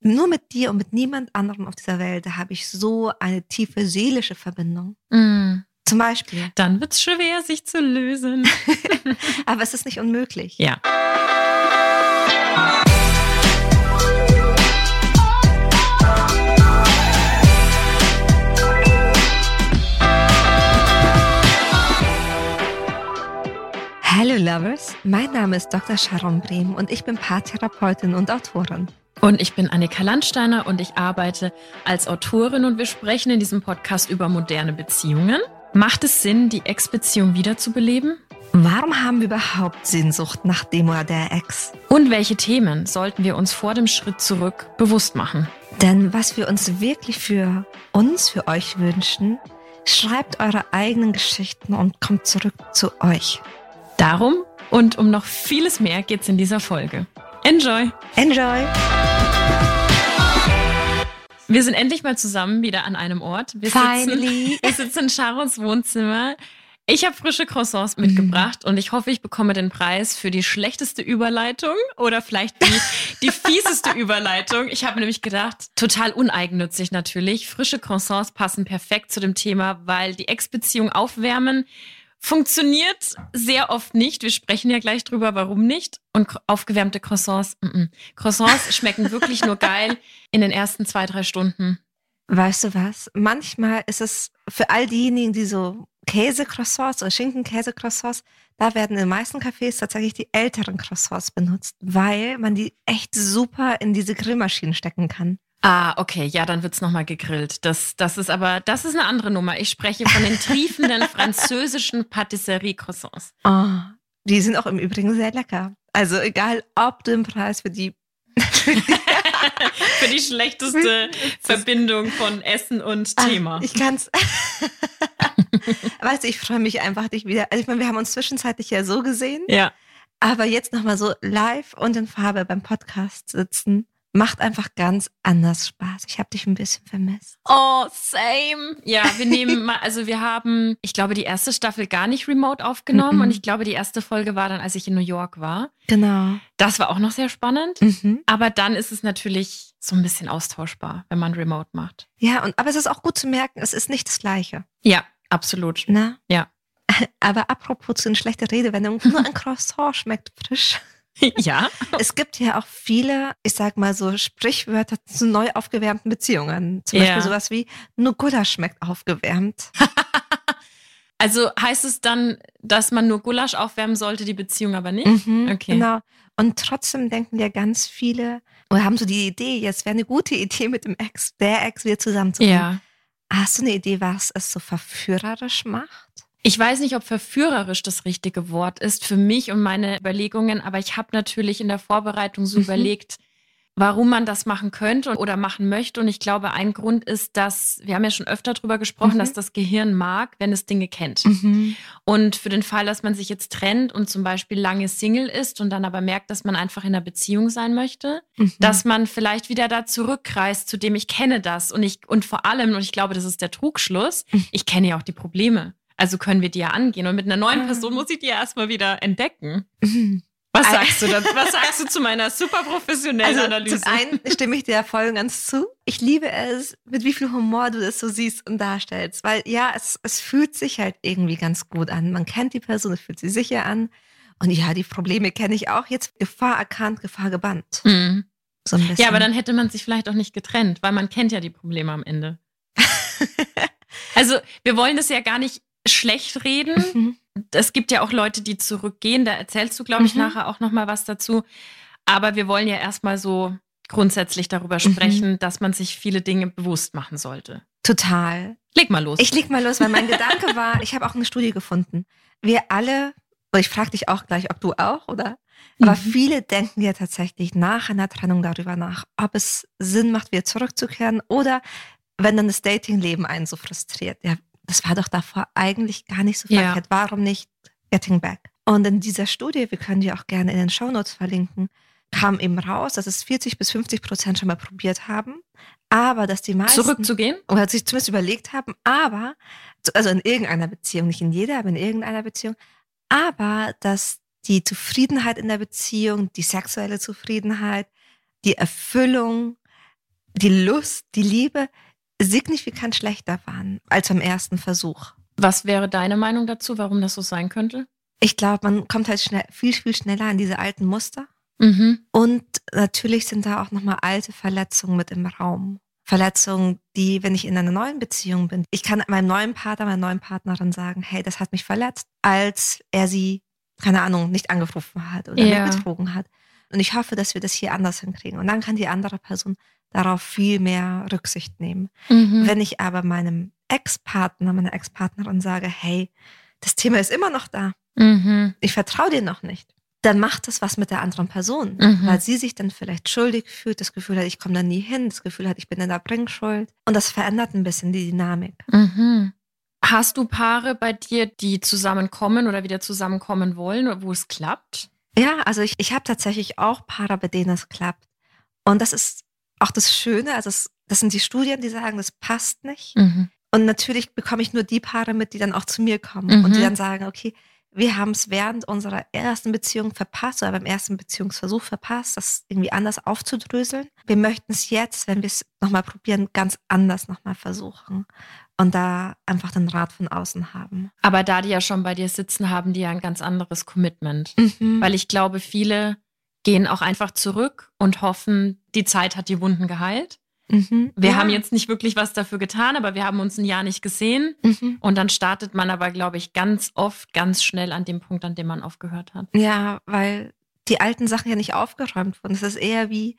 nur mit dir und mit niemand anderem auf dieser Welt, habe ich so eine tiefe seelische Verbindung. Mm. Zum Beispiel. Dann wird es schwer, sich zu lösen. Aber es ist nicht unmöglich. ja. Hallo Lovers, mein Name ist Dr. Sharon Brehm und ich bin Paartherapeutin und Autorin. Und ich bin Annika Landsteiner und ich arbeite als Autorin und wir sprechen in diesem Podcast über moderne Beziehungen. Macht es Sinn, die Ex-Beziehung wiederzubeleben? Warum haben wir überhaupt Sehnsucht nach dem oder der Ex? Und welche Themen sollten wir uns vor dem Schritt zurück bewusst machen? Denn was wir uns wirklich für uns, für euch wünschen, schreibt eure eigenen Geschichten und kommt zurück zu euch. Darum und um noch vieles mehr geht's in dieser Folge. Enjoy! Enjoy! Wir sind endlich mal zusammen wieder an einem Ort. Wir Finally. Sitzen, wir sitzen in Sharons Wohnzimmer. Ich habe frische Croissants mitgebracht und ich hoffe, ich bekomme den Preis für die schlechteste Überleitung oder vielleicht die, die fieseste Überleitung. Ich habe nämlich gedacht, total uneigennützig natürlich. Frische Croissants passen perfekt zu dem Thema, weil die Ex-Beziehung aufwärmen funktioniert sehr oft nicht. Wir sprechen ja gleich drüber, warum nicht. Und aufgewärmte Croissants, mm -mm. Croissants schmecken wirklich nur geil in den ersten zwei, drei Stunden. Weißt du was? Manchmal ist es für all diejenigen, die so Käse-Croissants oder Schinken-Käse-Croissants, da werden in den meisten Cafés tatsächlich die älteren Croissants benutzt, weil man die echt super in diese Grillmaschinen stecken kann. Ah, okay, ja, dann wird's noch nochmal gegrillt. Das, das ist aber, das ist eine andere Nummer. Ich spreche von den triefenden französischen Patisserie-Croissants. Oh, die sind auch im Übrigen sehr lecker. Also egal, ob du den Preis für die Für die schlechteste Verbindung von Essen und Ah, Thema. Ich kann's. weißt du, ich freue mich einfach, dich wieder. Also ich meine, wir haben uns zwischenzeitlich ja so gesehen, Ja. aber jetzt nochmal so live und in Farbe beim Podcast sitzen, macht einfach ganz anders Spaß. Ich habe dich ein bisschen vermisst. Oh, same. Ja, wir nehmen mal, also wir haben, ich glaube, die erste Staffel gar nicht remote aufgenommen Mhm. und ich glaube, die erste Folge war dann, als ich in New York war. Genau. Das war auch noch sehr spannend. Mhm. Aber dann ist es natürlich so ein bisschen austauschbar, wenn man remote macht. Ja, und aber es ist auch gut zu merken, es ist nicht das Gleiche. Ja, absolut. Ne? Ja. Aber apropos zu einer schlechten Redewendung, nur ein Croissant schmeckt frisch. ja. Es gibt ja auch viele, ich sag mal so, Sprichwörter zu neu aufgewärmten Beziehungen. Zum Ja. Beispiel sowas wie, nur Gulasch schmeckt aufgewärmt. Also heißt es dann, dass man nur Gulasch aufwärmen sollte, die Beziehung aber nicht? Mhm, Okay. Genau. Und trotzdem denken ja ganz viele, oder haben so die Idee, jetzt wäre eine gute Idee mit dem Ex, der Ex wieder zusammenzukommen. Ja. Hast du eine Idee, was es so verführerisch macht? Ich weiß nicht, ob verführerisch das richtige Wort ist für mich und meine Überlegungen, aber ich habe natürlich in der Vorbereitung so Mhm. überlegt, warum man das machen könnte oder machen möchte. Und ich glaube, ein Grund ist, dass, wir haben ja schon öfter darüber gesprochen, Mhm. dass das Gehirn mag, wenn es Dinge kennt. Mhm. Und für den Fall, dass man sich jetzt trennt und zum Beispiel lange Single ist und dann aber merkt, dass man einfach in einer Beziehung sein möchte, Mhm. dass man vielleicht wieder da zurückreist, zu dem ich kenne das und ich und vor allem und ich glaube, das ist der Trugschluss. Mhm. Ich kenne ja auch die Probleme. Also können wir die ja angehen und mit einer neuen Ah. Person muss ich die ja erstmal wieder entdecken. Mhm. Was sagst du da? Was sagst du zu meiner super professionellen Also Analyse? zum einen stimme ich dir ja voll und ganz zu. Ich liebe es, mit wie viel Humor du das so siehst und darstellst. Weil ja, es, es fühlt sich halt irgendwie ganz gut an. Man kennt die Person, es fühlt sich sicher an. Und ja, die Probleme kenne ich auch. Jetzt Gefahr erkannt, Gefahr gebannt. Mhm. So ein bisschen. Ja, aber dann hätte man sich vielleicht auch nicht getrennt, weil man kennt ja die Probleme am Ende. also wir wollen das ja gar nicht schlecht reden. Mhm. Es gibt ja auch Leute, die zurückgehen. Da erzählst du, glaube ich, Mhm. nachher auch noch mal was dazu. Aber wir wollen ja erstmal so grundsätzlich darüber Mhm. sprechen, dass man sich viele Dinge bewusst machen sollte. Total. Leg mal los. Ich leg mal los, weil mein Gedanke war, ich habe auch eine Studie gefunden. Wir alle, und ich frage dich auch gleich, ob du auch, oder? Aber Mhm. viele denken ja tatsächlich nach einer Trennung darüber nach, ob es Sinn macht, wieder zurückzukehren oder wenn dann das Datingleben einen so frustriert. Ja, das war doch davor eigentlich gar nicht so Ja. verkehrt. Warum nicht Getting Back? Und in dieser Studie, wir können die auch gerne in den Shownotes verlinken, kam eben raus, dass es 40 bis 50 Prozent schon mal probiert haben, aber dass die meisten Zurückzugehen? oder sich zumindest überlegt haben, aber, also in irgendeiner Beziehung, nicht in jeder, aber in irgendeiner Beziehung, aber dass die Zufriedenheit in der Beziehung, die sexuelle Zufriedenheit, die Erfüllung die Lust, die Liebe signifikant schlechter waren als beim ersten Versuch. Was wäre deine Meinung dazu, warum das so sein könnte? Ich glaube, man kommt halt schnell, viel, viel schneller an diese alten Muster. Mhm. Und natürlich sind da auch nochmal alte Verletzungen mit im Raum. Verletzungen, die, wenn ich in einer neuen Beziehung bin, ich kann meinem neuen Partner, meiner neuen Partnerin sagen, hey, das hat mich verletzt, als er sie, keine Ahnung, nicht angerufen hat oder Ja. mich betrogen hat. Und ich hoffe, dass wir das hier anders hinkriegen. Und dann kann die andere Person darauf viel mehr Rücksicht nehmen. Mhm. Wenn ich aber meinem Ex-Partner, meiner Ex-Partnerin sage, hey, das Thema ist immer noch da, Mhm. ich vertraue dir noch nicht, dann macht das was mit der anderen Person, Mhm. weil sie sich dann vielleicht schuldig fühlt, das Gefühl hat, ich komme da nie hin, das Gefühl hat, ich bin in der Bringschuld. Und das verändert ein bisschen die Dynamik. Mhm. Hast du Paare bei dir, die zusammenkommen oder wieder zusammenkommen wollen, wo es klappt? Ja, also ich, ich habe tatsächlich auch Paare, bei denen es klappt. Und das ist auch das Schöne, also es, das sind die Studien, die sagen, das passt nicht. Mhm. Und natürlich bekomme ich nur die Paare mit, die dann auch zu mir kommen und die Mhm. dann sagen, okay, wir haben es während unserer ersten Beziehung verpasst oder beim ersten Beziehungsversuch verpasst, das irgendwie anders aufzudröseln. Wir möchten es jetzt, wenn wir es nochmal probieren, ganz anders nochmal versuchen und da einfach den Rat von außen haben. Aber da die ja schon bei dir sitzen, haben die ja ein ganz anderes Commitment. Mhm. Weil ich glaube, viele gehen auch einfach zurück und hoffen, die Zeit hat die Wunden geheilt. Mhm. Wir Ja. haben jetzt nicht wirklich was dafür getan, aber wir haben uns ein Jahr nicht gesehen. Mhm. Und dann startet man aber, glaube ich, ganz oft ganz schnell an dem Punkt, an dem man aufgehört hat. Ja, weil die alten Sachen ja nicht aufgeräumt wurden. Es ist eher wie,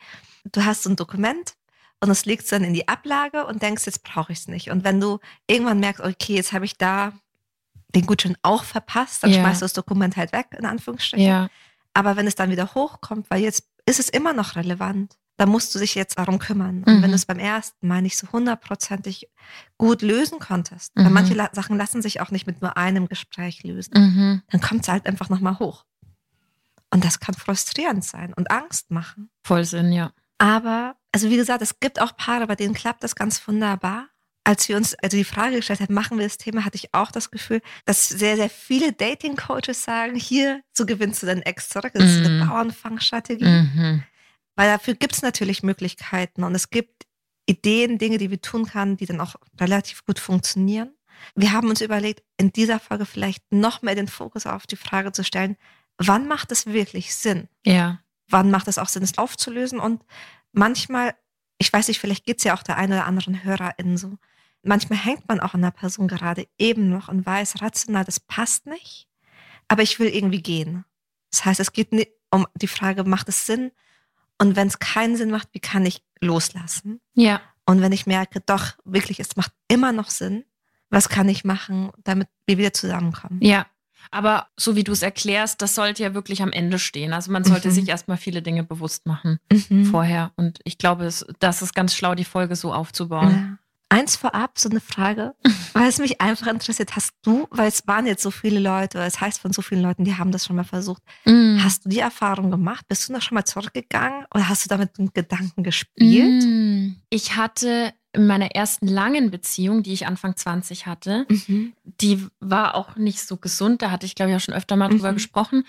du hast so ein Dokument und das legst du dann in die Ablage und denkst, jetzt brauche ich es nicht. Und wenn du irgendwann merkst, okay, jetzt habe ich da den Gutschein auch verpasst, dann Ja. schmeißt du das Dokument halt weg, in Anführungsstrichen. Ja. Aber wenn es dann wieder hochkommt, weil jetzt ist es immer noch relevant, dann musst du dich jetzt darum kümmern. Und Mhm. wenn du es beim ersten Mal nicht so hundertprozentig gut lösen konntest, weil Mhm. manche La Sachen lassen sich auch nicht mit nur einem Gespräch lösen, Mhm. dann kommt es halt einfach nochmal hoch. Und das kann frustrierend sein und Angst machen. Voll Sinn, ja. Aber, also wie gesagt, es gibt auch Paare, bei denen klappt das ganz wunderbar. Als wir uns also die Frage gestellt haben, machen wir das Thema, hatte ich auch das Gefühl, dass sehr, sehr viele Dating-Coaches sagen, hier, so gewinnst du deinen Ex zurück. Das ist eine Mhm. Bauernfangstrategie. Mhm. Weil dafür gibt es natürlich Möglichkeiten und es gibt Ideen, Dinge, die wir tun können, die dann auch relativ gut funktionieren. Wir haben uns überlegt, in dieser Folge vielleicht noch mehr den Fokus auf die Frage zu stellen, wann macht es wirklich Sinn? Ja. Wann macht es auch Sinn, es aufzulösen? Und manchmal, ich weiß nicht, vielleicht geht es ja auch der einen oder anderen HörerInnen so, manchmal hängt man auch an der Person gerade eben noch und weiß rational, das passt nicht, aber ich will irgendwie gehen. Das heißt, es geht nicht um die Frage, macht es Sinn? Und wenn es keinen Sinn macht, wie kann ich loslassen? Ja. Und wenn ich merke, doch, wirklich, es macht immer noch Sinn, was kann ich machen, damit wir wieder zusammenkommen? Ja. Aber so wie du es erklärst, das sollte ja wirklich am Ende stehen. Also man sollte Mhm. sich erstmal viele Dinge bewusst machen Mhm. vorher. Und ich glaube, das ist ganz schlau, die Folge so aufzubauen. Ja. Eins vorab, so eine Frage, weil es mich einfach interessiert. Hast du, weil es waren jetzt so viele Leute, es heißt von so vielen Leuten, die haben das schon mal versucht. Mhm. Hast du die Erfahrung gemacht? Bist du noch schon mal zurückgegangen oder hast du damit mit Gedanken gespielt? Mm. Ich hatte in meiner ersten langen Beziehung, die ich Anfang 20 hatte, Mhm. die war auch nicht so gesund. Da hatte ich, glaube ich, auch schon öfter mal drüber Mhm. gesprochen.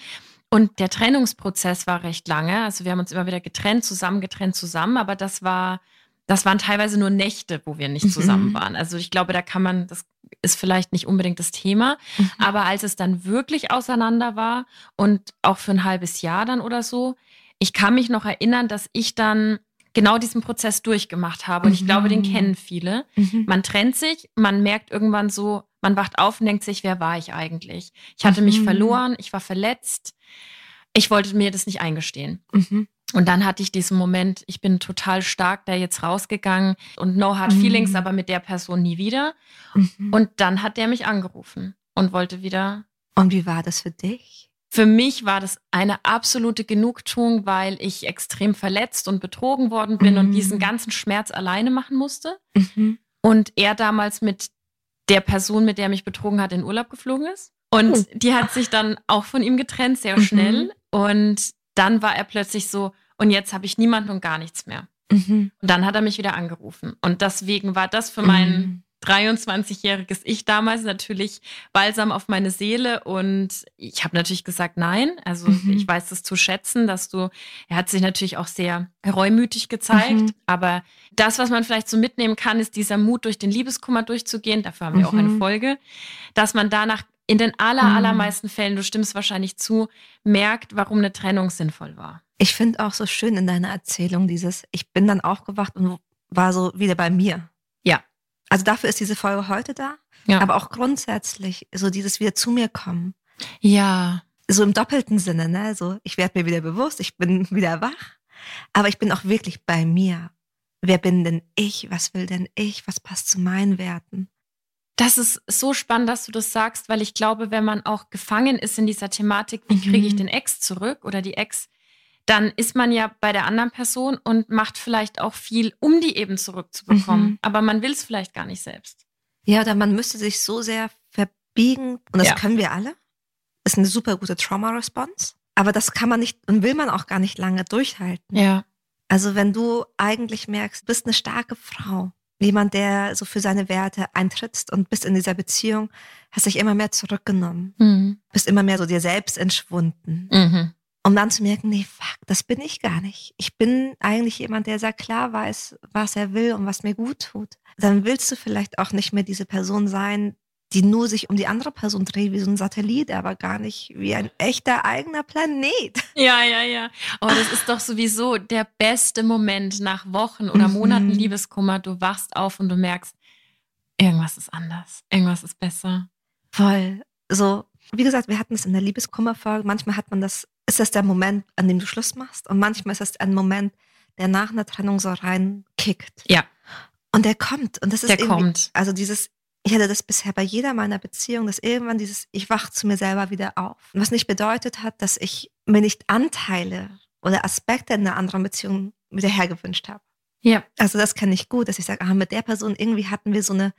Und der Trennungsprozess war recht lange. Also wir haben uns immer wieder getrennt, zusammen, getrennt, zusammen. Aber das war, das waren teilweise nur Nächte, wo wir nicht Mhm. zusammen waren. Also ich glaube, da kann man, das ist vielleicht nicht unbedingt das Thema. Mhm. Aber als es dann wirklich auseinander war und auch für ein halbes Jahr dann oder so, ich kann mich noch erinnern, dass ich dann genau diesen Prozess durchgemacht habe. Und ich glaube, den Mhm. kennen viele. Mhm. Man trennt sich, man merkt irgendwann so, man wacht auf und denkt sich, wer war ich eigentlich? Ich hatte mich Mhm. verloren, ich war verletzt. Ich wollte mir das nicht eingestehen. Mhm. Und dann hatte ich diesen Moment, ich bin total stark da jetzt rausgegangen und no hard Mhm. feelings, aber mit der Person nie wieder. Mhm. Und dann hat der mich angerufen und wollte wieder Und wie war das für dich? für mich war das eine absolute Genugtuung, weil ich extrem verletzt und betrogen worden bin und Mhm. diesen ganzen Schmerz alleine machen musste. Mhm. Und er damals mit der Person, mit der er mich betrogen hat, in Urlaub geflogen ist. Und Oh. die hat sich dann auch von ihm getrennt, sehr Mhm. schnell. Und dann war er plötzlich so, und jetzt habe ich niemanden und gar nichts mehr. Mhm. Und dann hat er mich wieder angerufen. Und deswegen war das für meinen 23-jähriges Ich damals natürlich balsam auf meine Seele und ich habe natürlich gesagt nein. Also mhm. ich weiß es zu schätzen, dass du, er hat sich natürlich auch sehr reumütig gezeigt, mhm. aber das, was man vielleicht so mitnehmen kann, ist dieser Mut, durch den Liebeskummer durchzugehen. Dafür haben wir mhm. auch eine mhm. Folge, dass man danach in den aller, mhm. allermeisten Fällen, du stimmst wahrscheinlich zu, merkt, warum eine Trennung sinnvoll war. Ich finde auch so schön in deiner Erzählung dieses, ich bin dann aufgewacht und war so wieder bei mir. Ja. Also dafür ist diese Folge heute da. Ja. Aber auch grundsätzlich, so dieses wieder zu mir kommen. Ja. So im doppelten Sinne, ne? So, ich werde mir wieder bewusst, ich bin wieder wach, aber ich bin auch wirklich bei mir. Wer bin denn ich? Was will denn ich? Was passt zu meinen Werten? Das ist so spannend, dass du das sagst, weil ich glaube, wenn man auch gefangen ist in dieser Thematik, wie kriege ich mhm. den Ex zurück oder die Ex, dann ist man ja bei der anderen Person und macht vielleicht auch viel, um die eben zurückzubekommen. Mhm. Aber man will es vielleicht gar nicht selbst. Ja, oder man müsste sich so sehr verbiegen, und das ja. können wir alle. Ist eine super gute Trauma-Response. Aber das kann man nicht und will man auch gar nicht lange durchhalten. Ja. Also wenn du eigentlich merkst, du bist eine starke Frau, jemand, der so für seine Werte eintrittst und bist in dieser Beziehung, hast dich immer mehr zurückgenommen, mhm. bist immer mehr so dir selbst entschwunden. Mhm um dann zu merken, nee, fuck, das bin ich gar nicht. Ich bin eigentlich jemand, der sehr klar weiß, was er will und was mir gut tut. Dann willst du vielleicht auch nicht mehr diese Person sein, die nur sich um die andere Person dreht, wie so ein Satellit, aber gar nicht wie ein echter eigener Planet. Ja, ja, ja. Oh, das ist doch sowieso der beste Moment nach Wochen oder mhm. Monaten mhm. Liebeskummer. Du wachst auf und du merkst, irgendwas ist anders, irgendwas ist besser. Voll. So, wie gesagt, wir hatten es in der Liebeskummerfolge. Manchmal hat man das ist das der Moment, an dem du Schluss machst. Und manchmal ist es ein Moment, der nach einer Trennung so reinkickt. Ja. Und der kommt. Und das ist der kommt. Also dieses, ich hatte das bisher bei jeder meiner Beziehungen, dass irgendwann dieses, ich wach zu mir selber wieder auf. Was nicht bedeutet hat, dass ich mir nicht Anteile oder Aspekte in einer anderen Beziehung wieder hergewünscht habe. Ja. Also das kenne ich gut, dass ich sage, ah, mit der Person irgendwie hatten wir so eine,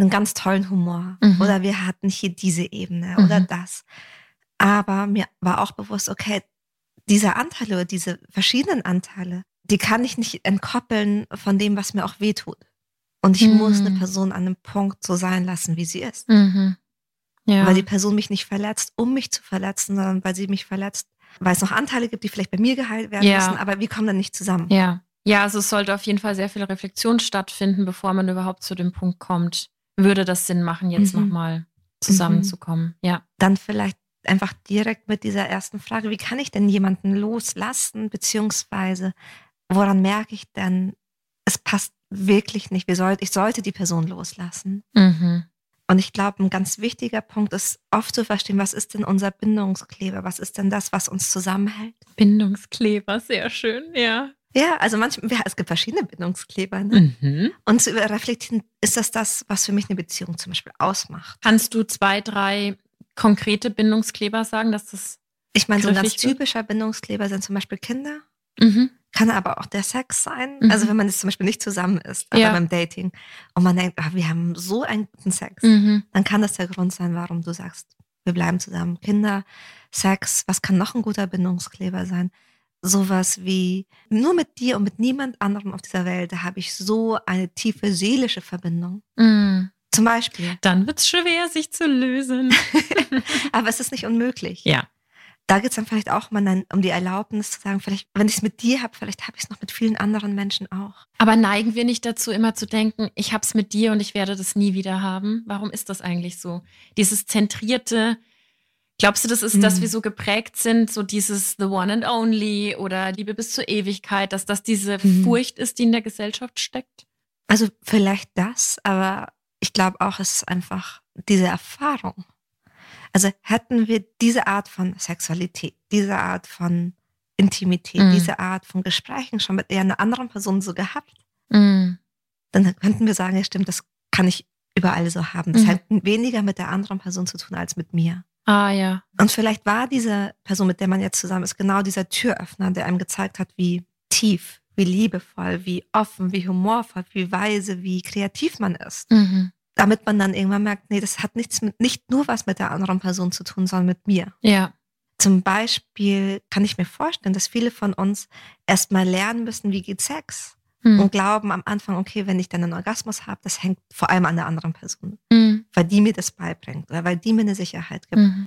einen ganz tollen Humor. Mhm. Oder wir hatten hier diese Ebene mhm. oder das. Aber mir war auch bewusst, okay, diese Anteile oder diese verschiedenen Anteile, die kann ich nicht entkoppeln von dem, was mir auch wehtut. Und ich mhm. muss eine mhm. Person an einem Punkt so sein lassen, wie sie ist. Mhm. Ja. Weil die Person mich nicht verletzt, um mich zu verletzen, sondern weil sie mich verletzt, weil es noch Anteile gibt, die vielleicht bei mir geheilt werden ja. müssen, aber wir kommen dann nicht zusammen. Ja. Ja, also es sollte auf jeden Fall sehr viel Reflexion stattfinden, bevor man überhaupt zu dem Punkt kommt. Würde das Sinn machen, jetzt mhm. nochmal zusammenzukommen? Mhm. Ja. Dann vielleicht einfach direkt mit dieser ersten Frage, wie kann ich denn jemanden loslassen, beziehungsweise woran merke ich denn, es passt wirklich nicht, soll, ich sollte die Person loslassen. Mhm. Und ich glaube, ein ganz wichtiger Punkt ist, oft zu verstehen, was ist denn unser Bindungskleber? Was ist denn das, was uns zusammenhält? Bindungskleber, sehr schön, ja. Ja, also manchmal, es gibt verschiedene Bindungskleber. Ne? Mhm. Und zu reflektieren, ist das das, was für mich eine Beziehung zum Beispiel ausmacht? Kannst du zwei, drei konkrete Bindungskleber sagen, dass das. Ich meine, so ein ganz typischer Bindungskleber sind zum Beispiel Kinder. Mhm. Kann aber auch der Sex sein. Mhm. Also wenn man jetzt zum Beispiel nicht zusammen ist, aber ja. beim Dating und man denkt, ach, wir haben so einen guten Sex, mhm. dann kann das der Grund sein, warum du sagst, wir bleiben zusammen. Kinder, Sex, was kann noch ein guter Bindungskleber sein? Sowas wie, nur mit dir und mit niemand anderem auf dieser Welt, habe ich so eine tiefe seelische Verbindung. Mhm. Zum Beispiel. Dann wird es schwer, sich zu lösen. Aber es ist nicht unmöglich. Ja. Da geht es dann vielleicht auch mal dann um die Erlaubnis zu sagen, vielleicht, wenn ich es mit dir habe, vielleicht habe ich es noch mit vielen anderen Menschen auch. Aber neigen wir nicht dazu, immer zu denken, ich habe es mit dir und ich werde das nie wieder haben? Warum ist das eigentlich so? Dieses zentrierte, glaubst du, das ist, mhm. dass wir so geprägt sind, so dieses The One and Only oder Liebe bis zur Ewigkeit, dass das diese mhm. Furcht ist, die in der Gesellschaft steckt? Also vielleicht das, aber ich glaube auch, es ist einfach diese Erfahrung. Also hätten wir diese Art von Sexualität, diese Art von Intimität, mm. diese Art von Gesprächen schon mit einer anderen Person so gehabt, mm. dann könnten wir sagen, ja stimmt, das kann ich überall so haben. Das mm. hat weniger mit der anderen Person zu tun als mit mir. Ah ja. Und vielleicht war diese Person, mit der man jetzt zusammen ist, genau dieser Türöffner, der einem gezeigt hat, wie tief wie liebevoll, wie offen, wie humorvoll, wie weise, wie kreativ man ist. Mhm. Damit man dann irgendwann merkt, nee, das hat nichts mit, nicht nur was mit der anderen Person zu tun, sondern mit mir. Ja. Zum Beispiel kann ich mir vorstellen, dass viele von uns erstmal lernen müssen, wie geht Sex? Mhm. und glauben am Anfang, okay, wenn ich dann einen Orgasmus habe, das hängt vor allem an der anderen Person, mhm. weil die mir das beibringt oder weil die mir eine Sicherheit gibt. Mhm.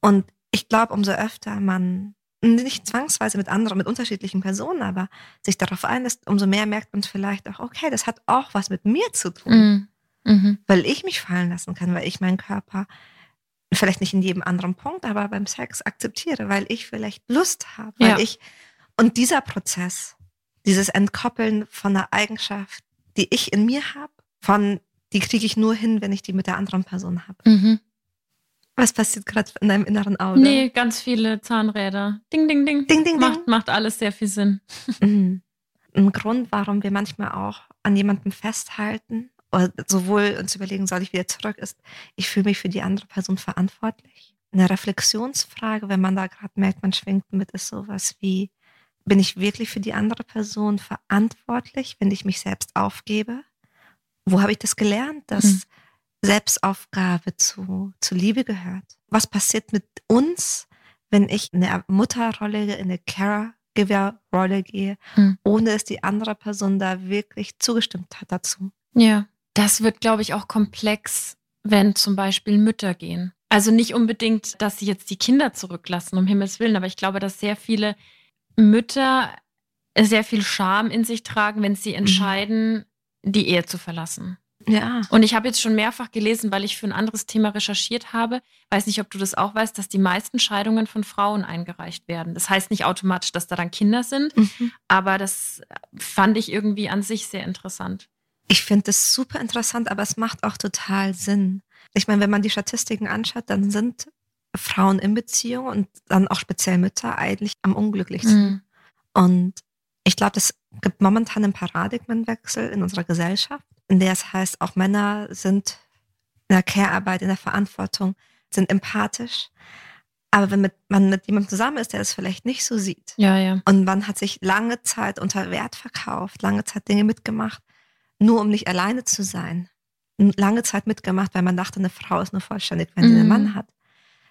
Und ich glaube, umso öfter man nicht zwangsweise mit anderen, mit unterschiedlichen Personen, aber sich darauf einlässt, umso mehr merkt man vielleicht auch, okay, das hat auch was mit mir zu tun. Mhm. mhm. Weil ich mich fallen lassen kann, weil ich meinen Körper vielleicht nicht in jedem anderen Punkt, aber beim Sex akzeptiere, weil ich vielleicht Lust habe, weil ja. ich und dieser Prozess, dieses Entkoppeln von einer Eigenschaft, die ich in mir habe, von die kriege ich nur hin, wenn ich die mit der anderen Person habe. Mhm. Was passiert gerade in deinem inneren Auge? Nee, ganz viele Zahnräder. Ding, ding, ding. Ding, ding, macht, ding. Macht alles sehr viel Sinn. Mhm. Ein Grund, warum wir manchmal auch an jemandem festhalten oder sowohl uns überlegen, soll ich wieder zurück, ist, ich fühle mich für die andere Person verantwortlich. Eine Reflexionsfrage, wenn man da gerade merkt, man schwingt mit, ist sowas wie, bin ich wirklich für die andere Person verantwortlich, wenn ich mich selbst aufgebe? Wo habe ich das gelernt, dass mhm. Selbstaufgabe zu, zu Liebe gehört? Was passiert mit uns, wenn ich in eine Mutterrolle, in eine Caregiver-Rolle gehe, mhm. ohne dass die andere Person da wirklich zugestimmt hat dazu? Ja, das wird, glaube ich, auch komplex, wenn zum Beispiel Mütter gehen. Also nicht unbedingt, dass sie jetzt die Kinder zurücklassen, um Himmels Willen, aber ich glaube, dass sehr viele Mütter sehr viel Scham in sich tragen, wenn sie mhm. entscheiden, mhm. die Ehe zu verlassen. Ja. Und ich habe jetzt schon mehrfach gelesen, weil ich für ein anderes Thema recherchiert habe, weiß nicht, ob du das auch weißt, dass die meisten Scheidungen von Frauen eingereicht werden. Das heißt nicht automatisch, dass da dann Kinder sind, mhm. aber das fand ich irgendwie an sich sehr interessant. Ich finde das super interessant, aber es macht auch total Sinn. Ich meine, wenn man die Statistiken anschaut, dann sind Frauen in Beziehung und dann auch speziell Mütter eigentlich am unglücklichsten. Mhm. Und ich glaube, es gibt momentan einen Paradigmenwechsel in unserer Gesellschaft, in der es heißt, auch Männer sind in der Care-Arbeit, in der Verantwortung, sind empathisch. Aber wenn mit, man mit jemandem zusammen ist, der es vielleicht nicht so sieht, ja, ja. und man hat sich lange Zeit unter Wert verkauft, lange Zeit Dinge mitgemacht, nur um nicht alleine zu sein, lange Zeit mitgemacht, weil man dachte, eine Frau ist nur vollständig, wenn mhm. sie einen Mann hat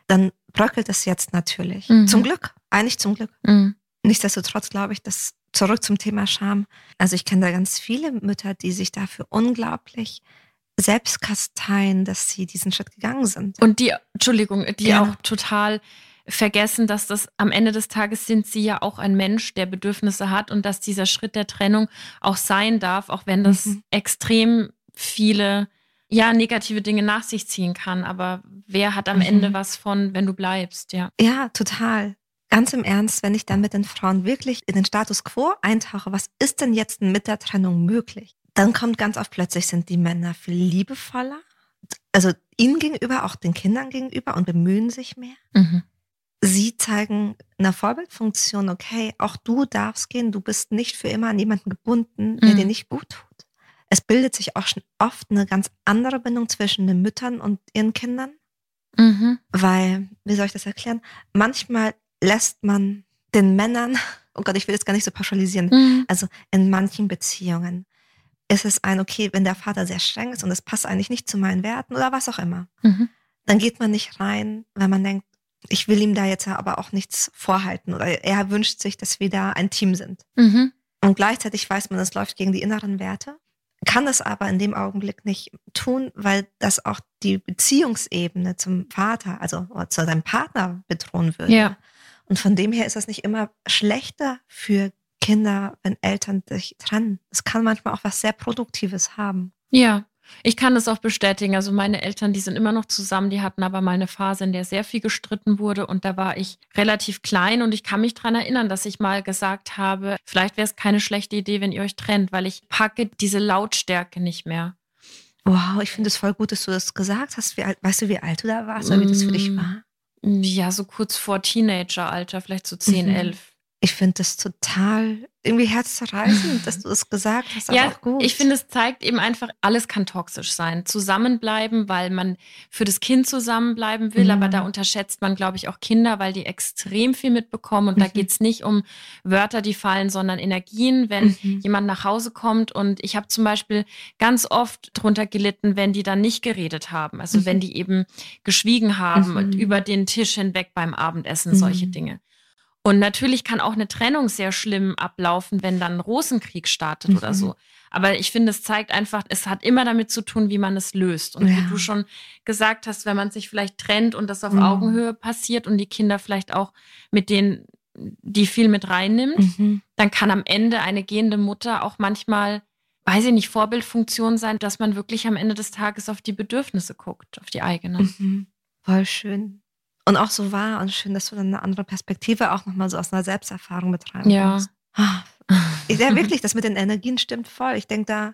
dann bröckelt es jetzt natürlich. Mhm. Zum Glück, eigentlich zum Glück. Mhm. Nichtsdestotrotz glaube ich, dass zurück zum Thema Scham. Also ich kenne da ganz viele Mütter, die sich dafür unglaublich selbst kasteien, dass sie diesen Schritt gegangen sind. Und die, Entschuldigung, die ja. auch total vergessen, dass das am Ende des Tages sind sie ja auch ein Mensch, der Bedürfnisse hat und dass dieser Schritt der Trennung auch sein darf, auch wenn das mhm. extrem viele ja, negative Dinge nach sich ziehen kann. Aber wer hat am mhm. Ende was von, wenn du bleibst, ja? Ja, total. Ganz im Ernst, wenn ich dann mit den Frauen wirklich in den Status quo eintauche, was ist denn jetzt mit der Trennung möglich? Dann kommt ganz oft plötzlich sind die Männer viel liebevoller, also ihnen gegenüber, auch den Kindern gegenüber und bemühen sich mehr. Mhm. Sie zeigen eine Vorbildfunktion, okay, auch du darfst gehen, du bist nicht für immer an jemanden gebunden, der mhm. dir nicht gut tut es bildet sich auch schon oft eine ganz andere Bindung zwischen den Müttern und ihren Kindern. Mhm. Weil, wie soll ich das erklären? Manchmal lässt man den Männern, oh Gott, ich will jetzt gar nicht so pauschalisieren, mhm. also in manchen Beziehungen ist es ein, okay, wenn der Vater sehr streng ist und es passt eigentlich nicht zu meinen Werten oder was auch immer, mhm. dann geht man nicht rein, wenn man denkt, ich will ihm da jetzt aber auch nichts vorhalten oder er wünscht sich, dass wir da ein Team sind. Mhm. Und gleichzeitig weiß man, es läuft gegen die inneren Werte kann es aber in dem Augenblick nicht tun, weil das auch die Beziehungsebene zum Vater, also zu seinem Partner bedrohen würde. Ja. Und von dem her ist das nicht immer schlechter für Kinder, wenn Eltern sich trennen. Es kann manchmal auch was sehr Produktives haben. Ja, ich kann das auch bestätigen. Also meine Eltern, die sind immer noch zusammen, die hatten aber mal eine Phase, in der sehr viel gestritten wurde und da war ich relativ klein und ich kann mich daran erinnern, dass ich mal gesagt habe, vielleicht wäre es keine schlechte Idee, wenn ihr euch trennt, weil ich packe diese Lautstärke nicht mehr. Wow, ich finde es voll gut, dass du das gesagt hast. Wie alt, weißt du, wie alt du da warst oder wie das für dich mm, war? Ja, so kurz vor Teenageralter, vielleicht so 10, mhm. 11. Ich finde das total irgendwie herzzerreißend, dass du es gesagt hast, ja, auch gut. Ich finde, es zeigt eben einfach, alles kann toxisch sein. Zusammenbleiben, weil man für das Kind zusammenbleiben will, mhm. aber da unterschätzt man, glaube ich, auch Kinder, weil die extrem viel mitbekommen. Und mhm. da geht es nicht um Wörter, die fallen, sondern Energien, wenn mhm. jemand nach Hause kommt. Und ich habe zum Beispiel ganz oft drunter gelitten, wenn die dann nicht geredet haben. Also wenn mhm. die eben geschwiegen haben und mhm. über den Tisch hinweg beim Abendessen, solche mhm. Dinge. Und natürlich kann auch eine Trennung sehr schlimm ablaufen, wenn dann ein Rosenkrieg startet mhm. oder so. Aber ich finde, es zeigt einfach, es hat immer damit zu tun, wie man es löst. Und ja. wie du schon gesagt hast, wenn man sich vielleicht trennt und das auf mhm. Augenhöhe passiert und die Kinder vielleicht auch mit denen, die viel mit reinnimmt, mhm. dann kann am Ende eine gehende Mutter auch manchmal, weiß ich nicht, Vorbildfunktion sein, dass man wirklich am Ende des Tages auf die Bedürfnisse guckt, auf die eigenen. Mhm. Voll schön. Und auch so wahr und schön, dass du dann eine andere Perspektive auch nochmal so aus einer Selbsterfahrung mit reinbringst. Ja. Ah, ja, wirklich, das mit den Energien stimmt voll. Ich denke da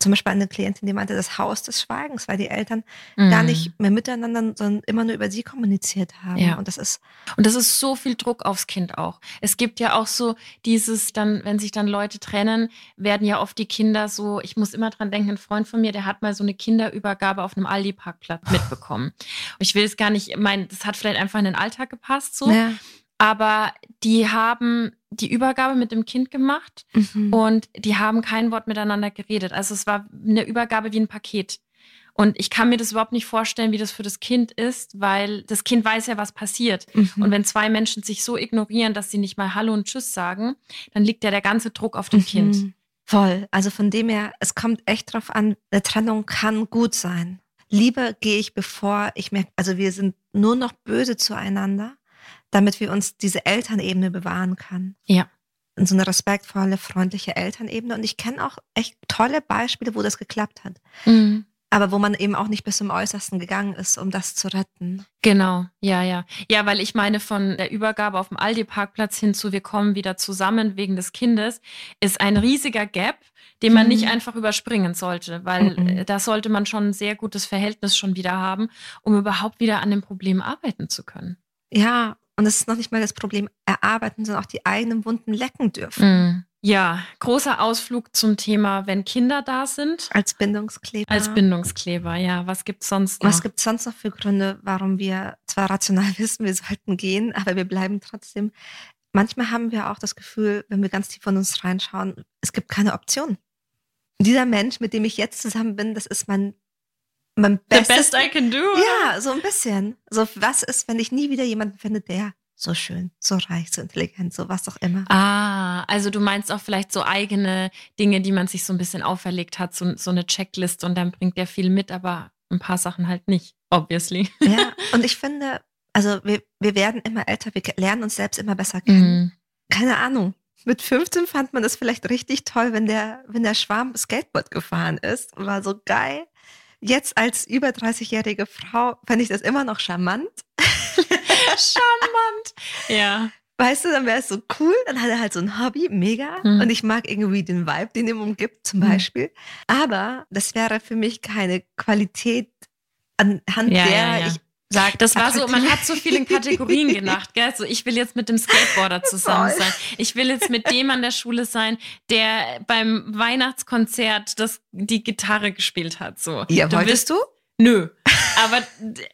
zum Beispiel eine Klientin, die meinte, das Haus des Schweigens, weil die Eltern mm. gar nicht mehr miteinander, sondern immer nur über sie kommuniziert haben. Ja. Und das ist. Und das ist so viel Druck aufs Kind auch. Es gibt ja auch so dieses, dann, wenn sich dann Leute trennen, werden ja oft die Kinder so, ich muss immer dran denken, ein Freund von mir, der hat mal so eine Kinderübergabe auf einem Aldi-Parkplatz mitbekommen. ich will es gar nicht, ich meine, das hat vielleicht einfach in den Alltag gepasst so. Ja. Aber die haben die Übergabe mit dem Kind gemacht mhm. und die haben kein Wort miteinander geredet. Also es war eine Übergabe wie ein Paket. Und ich kann mir das überhaupt nicht vorstellen, wie das für das Kind ist, weil das Kind weiß ja, was passiert. Mhm. Und wenn zwei Menschen sich so ignorieren, dass sie nicht mal Hallo und Tschüss sagen, dann liegt ja der ganze Druck auf dem mhm. Kind. Voll. Also von dem her, es kommt echt drauf an, eine Trennung kann gut sein. Lieber gehe ich, bevor ich merke, also wir sind nur noch böse zueinander, damit wir uns diese Elternebene bewahren können. Ja. So eine respektvolle, freundliche Elternebene. Und ich kenne auch echt tolle Beispiele, wo das geklappt hat. Mhm. Aber wo man eben auch nicht bis zum Äußersten gegangen ist, um das zu retten. Genau, ja, ja. Ja, weil ich meine, von der Übergabe auf dem Aldi-Parkplatz hin zu wir kommen wieder zusammen wegen des Kindes, ist ein riesiger Gap, den man mhm. nicht einfach überspringen sollte, weil mhm. da sollte man schon ein sehr gutes Verhältnis schon wieder haben, um überhaupt wieder an dem Problem arbeiten zu können. Ja, und es ist noch nicht mal das Problem erarbeiten, sondern auch die eigenen Wunden lecken dürfen. Mm. Ja, großer Ausflug zum Thema, wenn Kinder da sind. Als Bindungskleber. Als Bindungskleber, ja. Was gibt es sonst noch? Was gibt es sonst noch für Gründe, warum wir zwar rational wissen, wir sollten gehen, aber wir bleiben trotzdem. Manchmal haben wir auch das Gefühl, wenn wir ganz tief von uns reinschauen, es gibt keine Option. Dieser Mensch, mit dem ich jetzt zusammen bin, das ist mein mein bestes, The best I can do. Ja, so ein bisschen. So, was ist, wenn ich nie wieder jemanden finde, der so schön, so reich, so intelligent, so was auch immer. Ah, also du meinst auch vielleicht so eigene Dinge, die man sich so ein bisschen auferlegt hat, so, so eine Checkliste und dann bringt der viel mit, aber ein paar Sachen halt nicht, obviously. Ja, und ich finde, also wir, wir werden immer älter, wir lernen uns selbst immer besser kennen. Mhm. Keine Ahnung. Mit 15 fand man das vielleicht richtig toll, wenn der, wenn der Schwarm Skateboard gefahren ist. War so geil. Jetzt als über 30-jährige Frau fände ich das immer noch charmant. charmant. Ja. Weißt du, dann wäre es so cool, dann hat er halt so ein Hobby, mega. Mhm. Und ich mag irgendwie den Vibe, den ihm umgibt, zum mhm. Beispiel. Aber das wäre für mich keine Qualität, anhand ja, der ja, ja. ich sagt. Das war so, man hat so viel in Kategorien gedacht, gell? So, ich will jetzt mit dem Skateboarder zusammen sein. Ich will jetzt mit dem an der Schule sein, der beim Weihnachtskonzert das, die Gitarre gespielt hat. So. Ja, du wolltest bist, du? Nö. Aber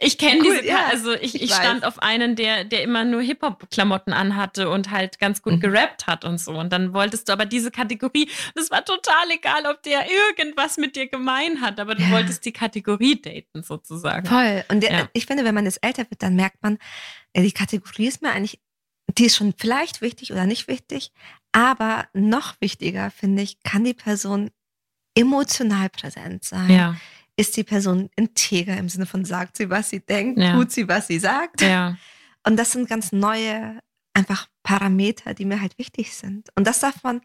ich kenne cool, diese, ja, also ich, ich, ich stand auf einen, der, der immer nur Hip-Hop-Klamotten anhatte und halt ganz gut mhm. gerappt hat und so. Und dann wolltest du aber diese Kategorie, das war total egal, ob der irgendwas mit dir gemein hat, aber du ja. wolltest die Kategorie daten sozusagen. Voll. Und der, ja. ich finde, wenn man jetzt älter wird, dann merkt man, die Kategorie ist mir eigentlich, die ist schon vielleicht wichtig oder nicht wichtig, aber noch wichtiger, finde ich, kann die Person emotional präsent sein. Ja ist die Person integer im Sinne von sagt sie, was sie denkt, ja. tut sie, was sie sagt. Ja. Und das sind ganz neue einfach Parameter, die mir halt wichtig sind. Und das darf man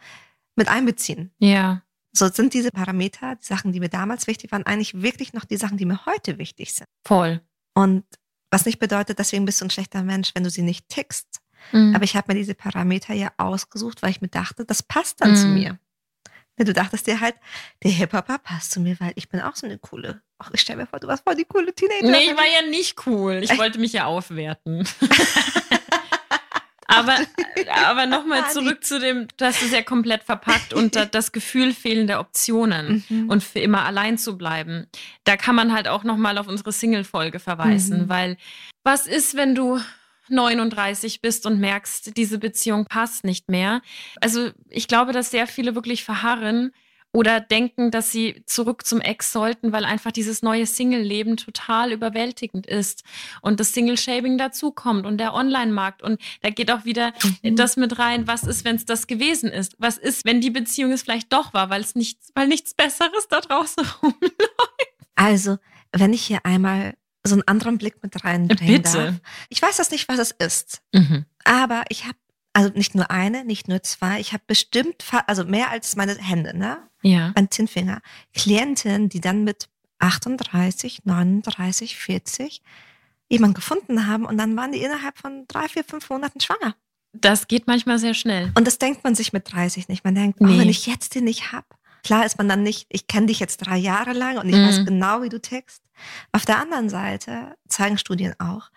mit einbeziehen. Ja. So sind diese Parameter, die Sachen, die mir damals wichtig waren, eigentlich wirklich noch die Sachen, die mir heute wichtig sind. Voll. Und was nicht bedeutet, deswegen bist du ein schlechter Mensch, wenn du sie nicht tickst. Mhm. Aber ich habe mir diese Parameter ja ausgesucht, weil ich mir dachte, das passt dann mhm. zu mir. Du dachtest dir halt, der Hip-Hopper passt zu mir, weil ich bin auch so eine coole. Ach, ich stell mir vor, du warst voll die coole Teenager. Nee, ich war ja nicht cool. Ich wollte mich ja aufwerten. aber aber nochmal zurück zu dem, du hast es ja komplett verpackt und das Gefühl fehlender Optionen mhm. und für immer allein zu bleiben. Da kann man halt auch nochmal auf unsere Single-Folge verweisen, mhm. weil was ist, wenn du 39 bist und merkst, diese Beziehung passt nicht mehr. Also ich glaube, dass sehr viele wirklich verharren oder denken, dass sie zurück zum Ex sollten, weil einfach dieses neue Single-Leben total überwältigend ist und das Single-Shaving dazukommt und der Online-Markt und da geht auch wieder mhm. das mit rein, was ist, wenn es das gewesen ist? Was ist, wenn die Beziehung es vielleicht doch war, weil es nichts, weil nichts Besseres da draußen rumläuft? Also, wenn ich hier einmal so einen anderen Blick mit reinbringen Bitte. darf. Ich weiß das nicht, was es ist, mhm. aber ich habe also nicht nur eine, nicht nur zwei, ich habe bestimmt, also mehr als meine Hände, ne? Ja. Mein Zinnfinger. Klientinnen, die dann mit 38, 39, 40 jemanden gefunden haben und dann waren die innerhalb von drei, vier, fünf Monaten schwanger. Das geht manchmal sehr schnell. Und das denkt man sich mit 30 nicht. Man denkt, nee. oh, wenn ich jetzt den nicht hab. Klar ist man dann nicht, ich kenne dich jetzt drei Jahre lang und ich mhm. weiß genau, wie du tickst. Auf der anderen Seite zeigen Studien auch,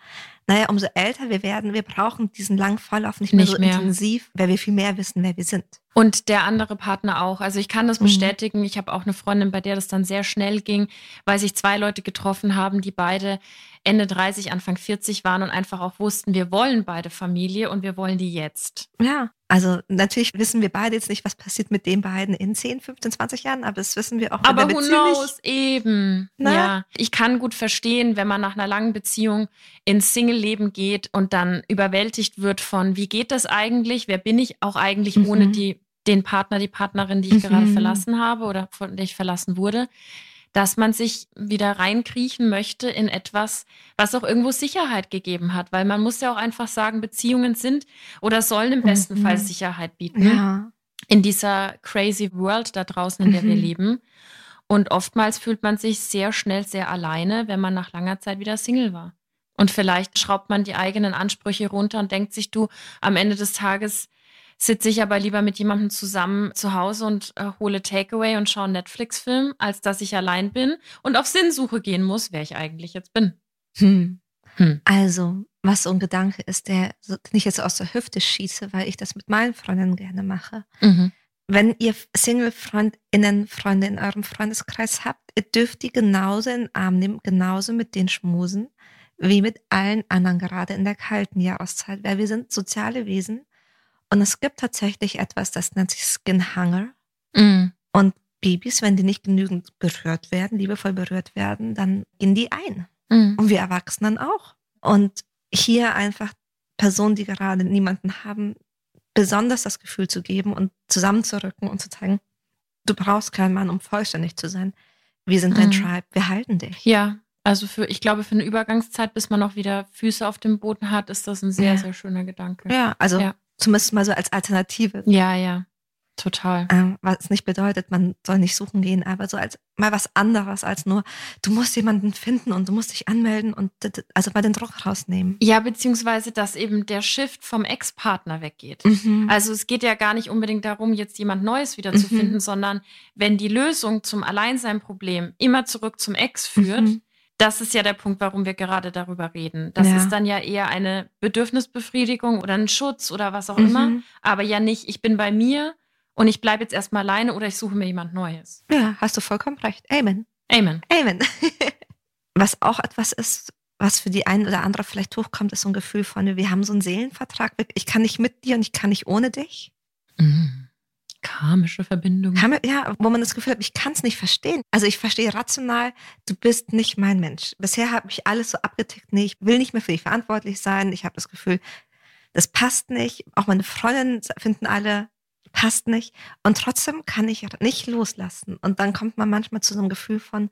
naja, umso älter wir werden, wir brauchen diesen langen Vorlauf nicht mehr nicht so mehr. intensiv, weil wir viel mehr wissen, wer wir sind. Und der andere Partner auch. Also ich kann das mhm. bestätigen. Ich habe auch eine Freundin, bei der das dann sehr schnell ging, weil sich zwei Leute getroffen haben, die beide Ende 30, Anfang 40 waren und einfach auch wussten, wir wollen beide Familie und wir wollen die jetzt. Ja, also natürlich wissen wir beide jetzt nicht, was passiert mit den beiden in 10, 15, 20 Jahren, aber das wissen wir auch. Aber who knows, eben. Na? Ja, ich kann gut verstehen, wenn man nach einer langen Beziehung ins Single-Leben geht und dann überwältigt wird von, wie geht das eigentlich? Wer bin ich auch eigentlich mhm. ohne die, den Partner, die Partnerin, die ich mhm. gerade verlassen habe oder von der ich verlassen wurde? dass man sich wieder reinkriechen möchte in etwas, was auch irgendwo Sicherheit gegeben hat. Weil man muss ja auch einfach sagen, Beziehungen sind oder sollen im besten mhm. Fall Sicherheit bieten. Ja. In dieser crazy world da draußen, in der mhm. wir leben. Und oftmals fühlt man sich sehr schnell sehr alleine, wenn man nach langer Zeit wieder Single war. Und vielleicht schraubt man die eigenen Ansprüche runter und denkt sich, du, am Ende des Tages sitze ich aber lieber mit jemandem zusammen zu Hause und äh, hole Takeaway und schaue einen Netflix-Film, als dass ich allein bin und auf Sinnsuche gehen muss, wer ich eigentlich jetzt bin. Hm. Hm. Also, was so ein Gedanke ist, der den ich jetzt aus der Hüfte schieße, weil ich das mit meinen Freundinnen gerne mache. Mhm. Wenn ihr Single-Freundinnen, Freunde in eurem Freundeskreis habt, ihr dürft die genauso in den Arm nehmen, genauso mit denen schmusen, wie mit allen anderen gerade in der kalten Jahreszeit, weil wir sind soziale Wesen und es gibt tatsächlich etwas, das nennt sich Skin Hunger. Mm. Und Babys, wenn die nicht genügend berührt werden, liebevoll berührt werden, dann gehen die ein. Mm. Und wir Erwachsenen auch. Und hier einfach Personen, die gerade niemanden haben, besonders das Gefühl zu geben und zusammenzurücken und zu zeigen, du brauchst keinen Mann, um vollständig zu sein. Wir sind dein mm. Tribe, wir halten dich. Ja, also für, ich glaube, für eine Übergangszeit, bis man auch wieder Füße auf dem Boden hat, ist das ein sehr, ja. sehr schöner Gedanke. Ja, also ja. Zumindest mal so als Alternative. Ja, ja. Total. Ähm, was nicht bedeutet, man soll nicht suchen gehen, aber so als mal was anderes als nur, du musst jemanden finden und du musst dich anmelden und also mal den Druck rausnehmen. Ja, beziehungsweise, dass eben der Shift vom Ex-Partner weggeht. Mhm. Also es geht ja gar nicht unbedingt darum, jetzt jemand Neues wieder mhm. zu finden, sondern wenn die Lösung zum Alleinsein-Problem immer zurück zum Ex führt, mhm das ist ja der Punkt, warum wir gerade darüber reden. Das ja. ist dann ja eher eine Bedürfnisbefriedigung oder ein Schutz oder was auch mhm. immer, aber ja nicht, ich bin bei mir und ich bleibe jetzt erstmal alleine oder ich suche mir jemand Neues. Ja, hast du vollkommen recht. Amen. Amen. Amen. was auch etwas ist, was für die eine oder andere vielleicht hochkommt, ist so ein Gefühl von, wir haben so einen Seelenvertrag, ich kann nicht mit dir und ich kann nicht ohne dich. Mhm. Karmische Verbindung. Ja, wo man das Gefühl hat, ich kann es nicht verstehen. Also ich verstehe rational, du bist nicht mein Mensch. Bisher habe ich alles so abgetickt, nee, ich will nicht mehr für dich verantwortlich sein. Ich habe das Gefühl, das passt nicht. Auch meine Freundinnen finden alle, passt nicht. Und trotzdem kann ich nicht loslassen. Und dann kommt man manchmal zu so einem Gefühl von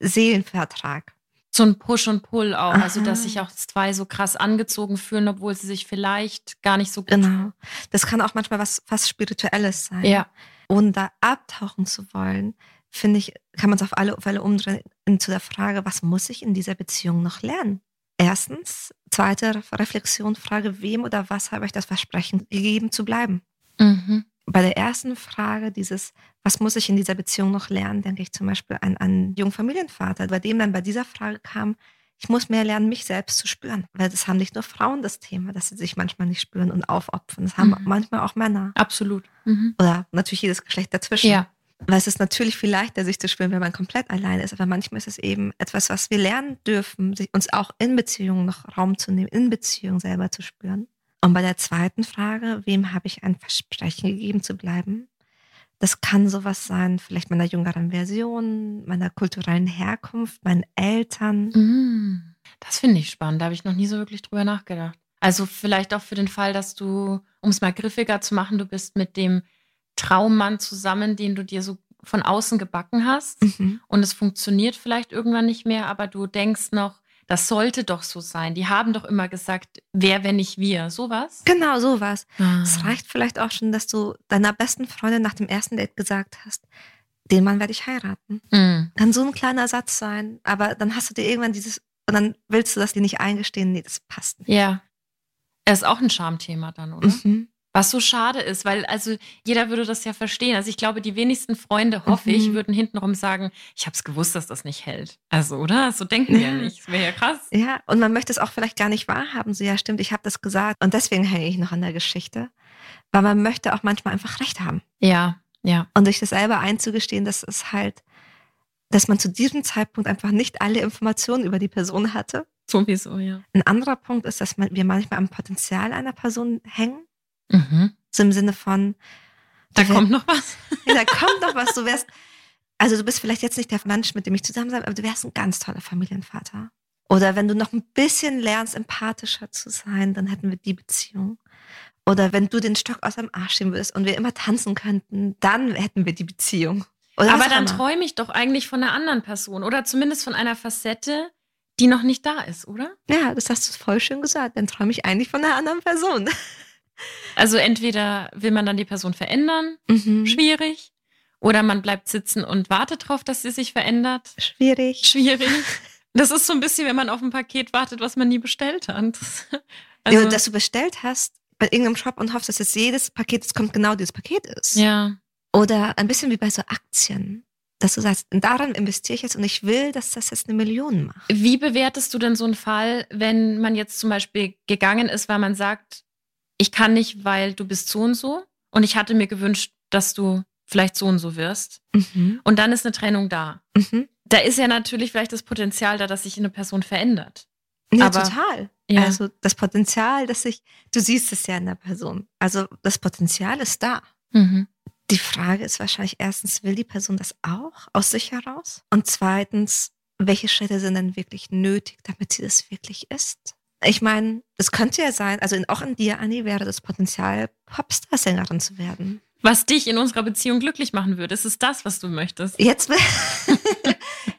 Seelenvertrag so ein Push und Pull auch, Aha. also dass sich auch zwei so krass angezogen fühlen, obwohl sie sich vielleicht gar nicht so gut Genau. Fühlen. Das kann auch manchmal was fast Spirituelles sein. Ja. Ohne da abtauchen zu wollen, finde ich, kann man es auf alle Fälle umdrehen zu der Frage, was muss ich in dieser Beziehung noch lernen? Erstens, zweite Reflexion, Frage, wem oder was habe ich das Versprechen gegeben zu bleiben? Mhm bei der ersten Frage, dieses, was muss ich in dieser Beziehung noch lernen, denke ich zum Beispiel an einen jungen Familienvater, bei dem dann bei dieser Frage kam, ich muss mehr lernen, mich selbst zu spüren. Weil das haben nicht nur Frauen das Thema, dass sie sich manchmal nicht spüren und aufopfern. Das haben mhm. manchmal auch Männer. Absolut. Mhm. Oder natürlich jedes Geschlecht dazwischen. Ja. Weil es ist natürlich viel leichter, sich zu spüren, wenn man komplett alleine ist. Aber manchmal ist es eben etwas, was wir lernen dürfen, uns auch in Beziehungen noch Raum zu nehmen, in Beziehungen selber zu spüren. Und bei der zweiten Frage, wem habe ich ein Versprechen gegeben zu bleiben, Das kann sowas sein, vielleicht meiner jüngeren Version, meiner kulturellen Herkunft, meinen Eltern. Mm, das finde ich spannend. Da habe ich noch nie so wirklich drüber nachgedacht. Also vielleicht auch für den Fall, dass du, um es mal griffiger zu machen, du bist mit dem Traummann zusammen, den du dir so von außen gebacken hast Mhm. und es funktioniert vielleicht irgendwann nicht mehr, aber du denkst noch, das sollte doch so sein. Die haben doch immer gesagt, wer, wenn nicht wir. Sowas? Genau, sowas. Ah. Es reicht vielleicht auch schon, dass du deiner besten Freundin nach dem ersten Date gesagt hast, den Mann werde ich heiraten. Mm. Kann so ein kleiner Satz sein, aber dann hast du dir irgendwann dieses, und dann willst du das dir nicht eingestehen, nee, das passt nicht. Ja. Es ist auch ein Schamthema dann, oder? Mhm. Was so schade ist, weil also jeder würde das ja verstehen. Also ich glaube, die wenigsten Freunde, hoffe ich, Mhm. würden hintenrum sagen, ich habe es gewusst, dass das nicht hält. Also, oder? So denken die ja nicht. Das wäre ja krass. Ja, und man möchte es auch vielleicht gar nicht wahrhaben. So, ja, stimmt, ich habe das gesagt. Und deswegen hänge ich noch an der Geschichte. Weil man möchte auch manchmal einfach Recht haben. Ja, ja. Und sich das selber einzugestehen, dass es halt, dass man zu diesem Zeitpunkt einfach nicht alle Informationen über die Person hatte. Sowieso, ja. Ein anderer Punkt ist, dass man, wir manchmal am Potenzial einer Person hängen. Mhm. So im Sinne von, Da wär- kommt noch was. Ja, da kommt noch was. Du wärst, also du bist vielleicht jetzt nicht der Mensch, mit dem ich zusammen sein, aber du wärst ein ganz toller Familienvater. Oder wenn du noch ein bisschen lernst, empathischer zu sein, dann hätten wir die Beziehung. Oder wenn du den Stock aus dem Arsch schieben würdest und wir immer tanzen könnten, dann hätten wir die Beziehung. Oder Aber dann träume ich doch eigentlich von einer anderen Person oder zumindest von einer Facette, die noch nicht da ist, oder? Ja, das hast du voll schön gesagt. Dann träume ich eigentlich von einer anderen Person. Also entweder will man dann die Person verändern, Mhm. schwierig, oder man bleibt sitzen und wartet drauf, dass sie sich verändert, Schwierig. schwierig. Das ist so ein bisschen, wenn man auf ein Paket wartet, was man nie bestellt hat. Also, ja, dass du bestellt hast bei irgendeinem Shop und hoffst, dass jetzt jedes Paket, es kommt genau dieses Paket ist. ja. Oder ein bisschen wie bei so Aktien. Dass du sagst, daran investiere ich jetzt und ich will, dass das jetzt eine Million macht. Wie bewertest du denn so einen Fall, wenn man jetzt zum Beispiel gegangen ist, weil man sagt, ich kann nicht, weil du bist so und so und ich hatte mir gewünscht, dass du vielleicht so und so wirst Mhm. und dann ist eine Trennung da. Mhm. Da ist ja natürlich vielleicht das Potenzial da, dass sich eine Person verändert. Ja, Aber- total. Ja. Also das Potenzial, dass ich, du siehst es ja in der Person. Also das Potenzial ist da. Mhm. Die Frage ist wahrscheinlich erstens, will die Person das auch aus sich heraus? Und zweitens, welche Schritte sind denn wirklich nötig, damit sie das wirklich ist? Ich meine, es könnte ja sein, also in, auch in dir, Anni, wäre das Potenzial, Popstar-Sängerin zu werden. Was dich in unserer Beziehung glücklich machen würde, ist es das, was du möchtest. Jetzt will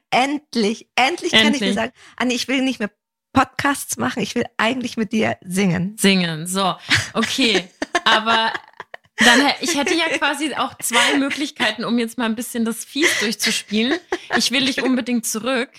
endlich, endlich kann ich mir Endlich. sagen, Anni, ich will nicht mehr Podcasts machen, ich will eigentlich mit dir singen. Singen. So, okay. Aber dann, ich hätte ja quasi auch zwei Möglichkeiten, um jetzt mal ein bisschen das Fies durchzuspielen. Ich will dich unbedingt zurück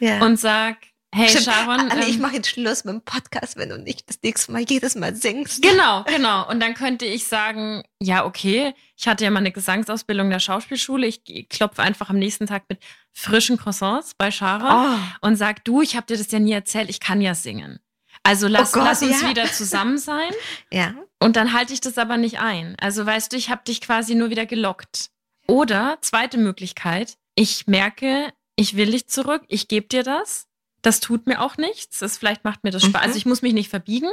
Ja. und sag, hey Stimmt. Sharon. Ich ähm, mache jetzt Schluss mit dem Podcast, wenn du nicht das nächste Mal jedes Mal singst. Genau, genau. Und dann könnte ich sagen, ja, okay, ich hatte ja mal eine Gesangsausbildung in der Schauspielschule. Ich klopfe einfach am nächsten Tag mit frischen Croissants bei Sharon Oh, und sag, du, ich habe dir das ja nie erzählt, ich kann ja singen. Also lass, Oh Gott, lass uns ja. wieder zusammen sein. ja. Und dann halte ich das aber nicht ein. Also weißt du, ich habe dich quasi nur wieder gelockt. Oder zweite Möglichkeit, ich merke, ich will dich zurück, ich gebe dir das. Das tut mir auch nichts. Das vielleicht macht mir das Spaß. Mhm. Also ich muss mich nicht verbiegen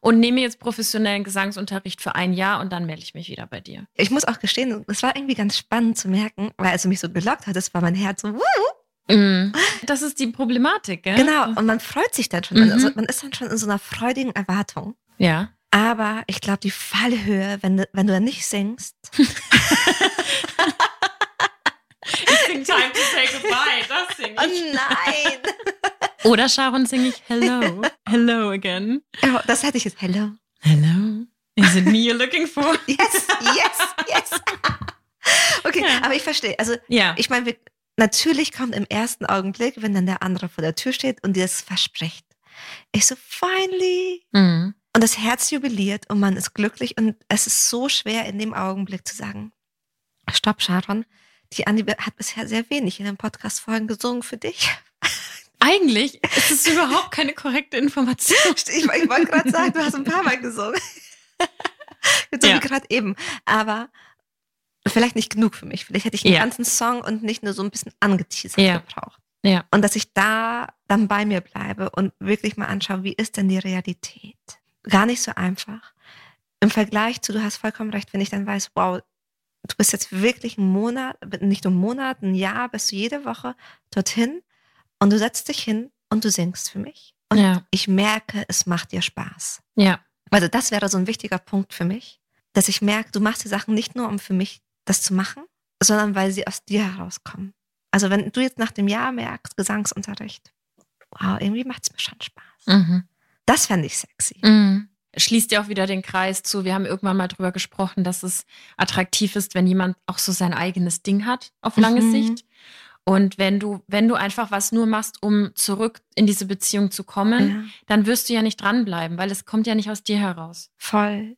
und nehme jetzt professionellen Gesangsunterricht für ein Jahr und dann melde ich mich wieder bei dir. Ich muss auch gestehen, es war irgendwie ganz spannend zu merken, weil als du mich so gelockt hattest, war mein Herz so, wuh, Mm. Das ist die Problematik, gell? genau. Und man freut sich dann schon. Mhm. Also man ist dann schon in so einer freudigen Erwartung. Ja. Aber ich glaube, die Fallhöhe, wenn du, wenn du dann nicht singst, Ich sing Time to Say Goodbye, das sing oh nein! Oder Sharon singe ich Hello, Hello again. Oh, das hätte ich jetzt, hello. Hello, is it me you're looking for? Yes, yes, yes. Okay, Ja. aber ich verstehe. Also Ja. ich meine, natürlich kommt im ersten Augenblick, wenn dann der andere vor der Tür steht und dir das verspricht. Ich so, finally. Mhm. Und das Herz jubiliert und man ist glücklich und es ist so schwer in dem Augenblick zu sagen, stopp Sharon, die Andi hat bisher sehr wenig in den Podcast-Folgen gesungen für dich. Eigentlich ist es überhaupt keine korrekte Information. Ich, ich wollte gerade sagen, du hast ein paar Mal gesungen. so Ja. gerade eben. Aber vielleicht nicht genug für mich. Vielleicht hätte ich einen Ja. ganzen Song und nicht nur so ein bisschen angeteasert Ja. gebraucht. Ja. Und dass ich da dann bei mir bleibe und wirklich mal anschaue, wie ist denn die Realität? Gar nicht so einfach. Im Vergleich zu, du hast vollkommen recht, wenn ich dann weiß, wow, du bist jetzt wirklich einen Monat, nicht einen Monat, ein Jahr, bist du jede Woche dorthin und du setzt dich hin und du singst für mich. Und Ja. ich merke, es macht dir Spaß. Ja. Also das wäre so ein wichtiger Punkt für mich, dass ich merke, du machst die Sachen nicht nur, um für mich das zu machen, sondern weil sie aus dir herauskommen. Also wenn du jetzt nach dem Jahr merkst, Gesangsunterricht, wow, irgendwie macht es mir schon Spaß. Mhm. Das fände ich sexy. Mhm. Schließt ja auch wieder den Kreis zu. Wir haben irgendwann mal drüber gesprochen, dass es attraktiv ist, wenn jemand auch so sein eigenes Ding hat auf lange Mhm. Sicht. Und wenn du, wenn du einfach was nur machst, um zurück in diese Beziehung zu kommen, Ja, dann wirst du ja nicht dranbleiben, weil es kommt ja nicht aus dir heraus. voll.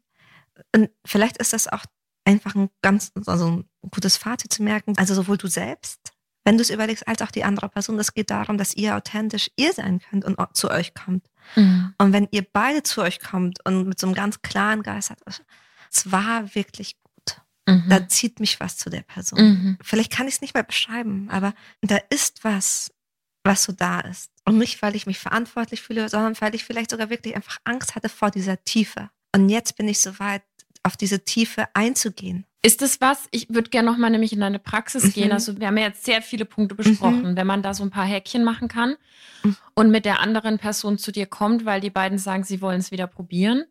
Und vielleicht ist das auch einfach ein ganz, also ein gutes Fazit zu merken. Also sowohl du selbst, wenn du es überlegst, als auch die andere Person. Es geht darum, dass ihr authentisch ihr sein könnt und zu euch kommt. Mhm. Und wenn ihr beide zu euch kommt und mit so einem ganz klaren Geist hat, es war wirklich gut. Mhm. Da zieht mich was zu der Person. Mhm. Vielleicht kann ich es nicht mehr beschreiben, aber da ist was, was so da ist. Und nicht, weil ich mich verantwortlich fühle, sondern weil ich vielleicht sogar wirklich einfach Angst hatte vor dieser Tiefe. Und jetzt bin ich soweit, auf diese Tiefe einzugehen. Ist es was? Ich würde gerne nochmal nämlich in deine Praxis Mhm. gehen. Also wir haben ja jetzt sehr viele Punkte besprochen. Wenn man da so ein paar Häkchen machen kann Mhm. und mit der anderen Person zu dir kommt, weil die beiden sagen, sie wollen es wieder probieren,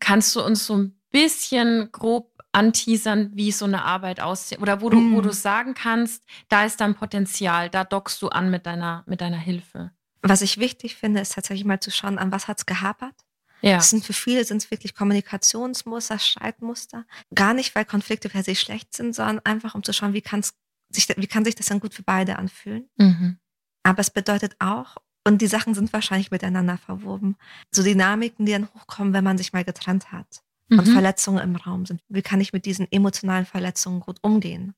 kannst du uns so ein bisschen grob anteasern, wie so eine Arbeit aussieht? Oder wo du, wo Mhm. du sagen kannst, da ist dein Potenzial, da dockst du an mit deiner, mit deiner Hilfe. Was ich wichtig finde, ist tatsächlich mal zu schauen, an was hat es gehapert. Ja. Das sind für viele sind es wirklich Kommunikationsmuster, Streitmuster. Gar nicht, weil Konflikte per se schlecht sind, sondern einfach um zu schauen, wie, kann's sich, wie kann sich das dann gut für beide anfühlen. Mhm. Aber es bedeutet auch, und die Sachen sind wahrscheinlich miteinander verwoben, so Dynamiken, die dann hochkommen, wenn man sich mal getrennt hat und Mhm. Verletzungen im Raum sind. Wie kann ich mit diesen emotionalen Verletzungen gut umgehen?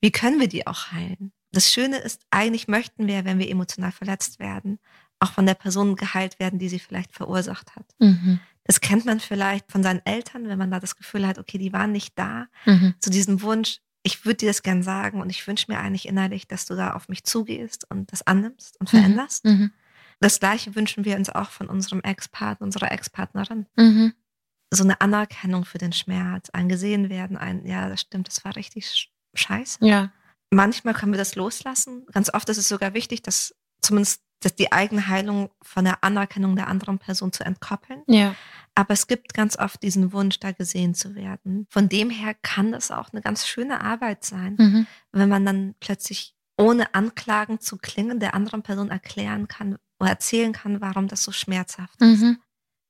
Wie können wir die auch heilen? Das Schöne ist, eigentlich möchten wir, wenn wir emotional verletzt werden, auch von der Person geheilt werden, die sie vielleicht verursacht hat. Mhm. Das kennt man vielleicht von seinen Eltern, wenn man da das Gefühl hat, okay, die waren nicht da. Mhm. Zu diesem Wunsch, ich würde dir das gern sagen und ich wünsche mir eigentlich innerlich, dass du da auf mich zugehst und das annimmst und veränderst. Mhm. Das Gleiche wünschen wir uns auch von unserem Ex-Partner, unserer Ex-Partnerin. Mhm. So eine Anerkennung für den Schmerz, ein gesehen werden, ein, ja, das stimmt, das war richtig sch- scheiße. Ja. Manchmal können wir das loslassen. Ganz oft ist es sogar wichtig, dass zumindest dass die eigene Heilung von der Anerkennung der anderen Person zu entkoppeln. Ja. Aber es gibt ganz oft diesen Wunsch, da gesehen zu werden. Von dem her kann das auch eine ganz schöne Arbeit sein, Mhm. wenn man dann plötzlich ohne Anklagen zu klingen der anderen Person erklären kann oder erzählen kann, warum das so schmerzhaft ist. Mhm.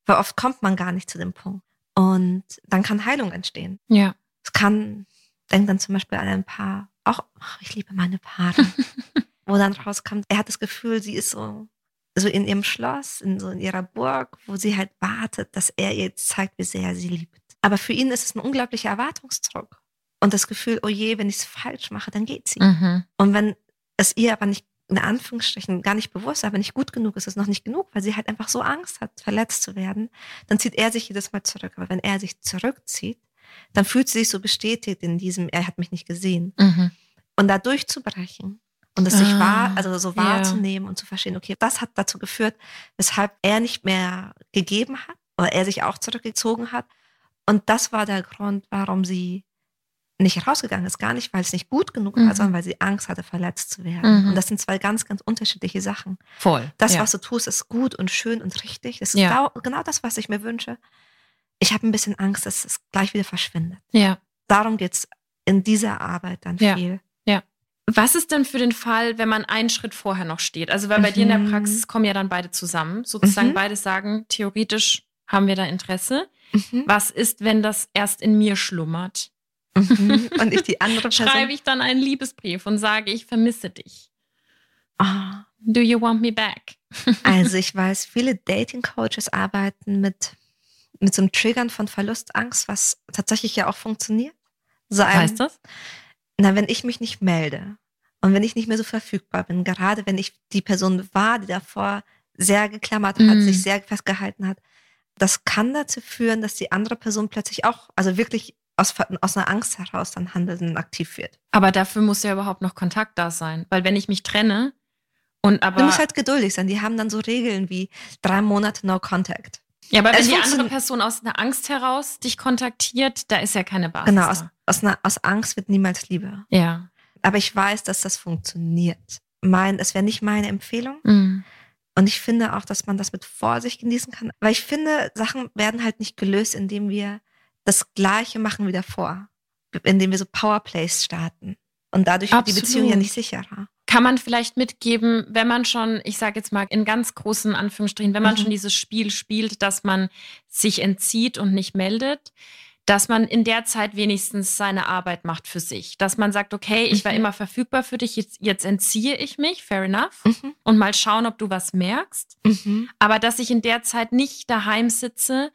Weil oft kommt man gar nicht zu dem Punkt. Und dann kann Heilung entstehen. Ja. Es kann, denk dann zum Beispiel an ein Paar, auch, ach, ich liebe meine Paare, wo dann rauskommt, er hat das Gefühl, sie ist so, so in ihrem Schloss, in so in ihrer Burg, wo sie halt wartet, dass er ihr zeigt, wie sehr er sie liebt. Aber für ihn ist es ein unglaublicher Erwartungsdruck. Und das Gefühl, oh je, wenn ich es falsch mache, dann geht sie. Mhm. Und wenn es ihr aber nicht, in Anführungsstrichen, gar nicht bewusst, aber nicht gut genug ist, ist es noch nicht genug, weil sie halt einfach so Angst hat, verletzt zu werden, dann zieht er sich jedes Mal zurück. Aber wenn er sich zurückzieht, dann fühlt sie sich so bestätigt in diesem, er hat mich nicht gesehen. Mhm. Und da durchzubrechen und es sich Ah, wahr, also so wahrzunehmen und zu verstehen, okay, das hat dazu geführt, weshalb er nicht mehr gegeben hat oder er sich auch zurückgezogen hat. Und das war der Grund, warum sie nicht rausgegangen ist. Gar nicht, weil es nicht gut genug war, Mhm. sondern weil sie Angst hatte, verletzt zu werden. Mhm. Und das sind zwei ganz, ganz unterschiedliche Sachen. Voll. Das, ja. was du tust, ist gut und schön und richtig. Das ist Ja. genau, genau das, was ich mir wünsche. Ich habe ein bisschen Angst, dass es gleich wieder verschwindet. ja. Darum geht's in dieser Arbeit dann Ja. viel. Was ist denn für den Fall, wenn man einen Schritt vorher noch steht? Also, weil bei dir in der Mhm. Praxis kommen ja dann beide zusammen. Sozusagen Mhm. beide sagen, theoretisch haben wir da Interesse. Mhm. Was ist, wenn das erst in mir schlummert? Mhm. Und ich die andere Person. Schreibe ich dann einen Liebesbrief und sage, ich vermisse dich. Ah, Do you want me back? also ich weiß, viele Dating-Coaches arbeiten mit, mit so einem Triggern von Verlustangst, was tatsächlich ja auch funktioniert. So Was heißt das? Na, wenn ich mich nicht melde und wenn ich nicht mehr so verfügbar bin, gerade wenn ich die Person war, die davor sehr geklammert hat, Mm. sich sehr festgehalten hat, das kann dazu führen, dass die andere Person plötzlich auch, also wirklich aus, aus einer Angst heraus dann handelt und aktiv wird. Aber dafür muss ja überhaupt noch Kontakt da sein. Weil wenn ich mich trenne und aber. Du musst halt geduldig sein. Die haben dann so Regeln wie drei Monate No Contact. Ja, aber wenn Es die andere Person aus einer Angst heraus dich kontaktiert, da ist ja keine Basis. Genau, aus, aus, einer, aus Angst wird niemals Liebe. Ja. Aber ich weiß, dass das funktioniert. Mein, es wäre nicht meine Empfehlung. Mhm. Und ich finde auch, dass man das mit Vorsicht genießen kann. Weil ich finde, Sachen werden halt nicht gelöst, indem wir das Gleiche machen wie davor. Indem wir so Powerplays starten. Und dadurch wird die Absolut. Beziehung ja nicht sicherer. Kann man vielleicht mitgeben, wenn man schon, ich sage jetzt mal in ganz großen Anführungsstrichen, wenn man Mhm. schon dieses Spiel spielt, dass man sich entzieht und nicht meldet, dass man in der Zeit wenigstens seine Arbeit macht für sich. Dass man sagt, okay, ich war Mhm. immer verfügbar für dich, jetzt, jetzt entziehe ich mich, fair enough, Mhm. und mal schauen, ob du was merkst. Mhm. Aber dass ich in der Zeit nicht daheim sitze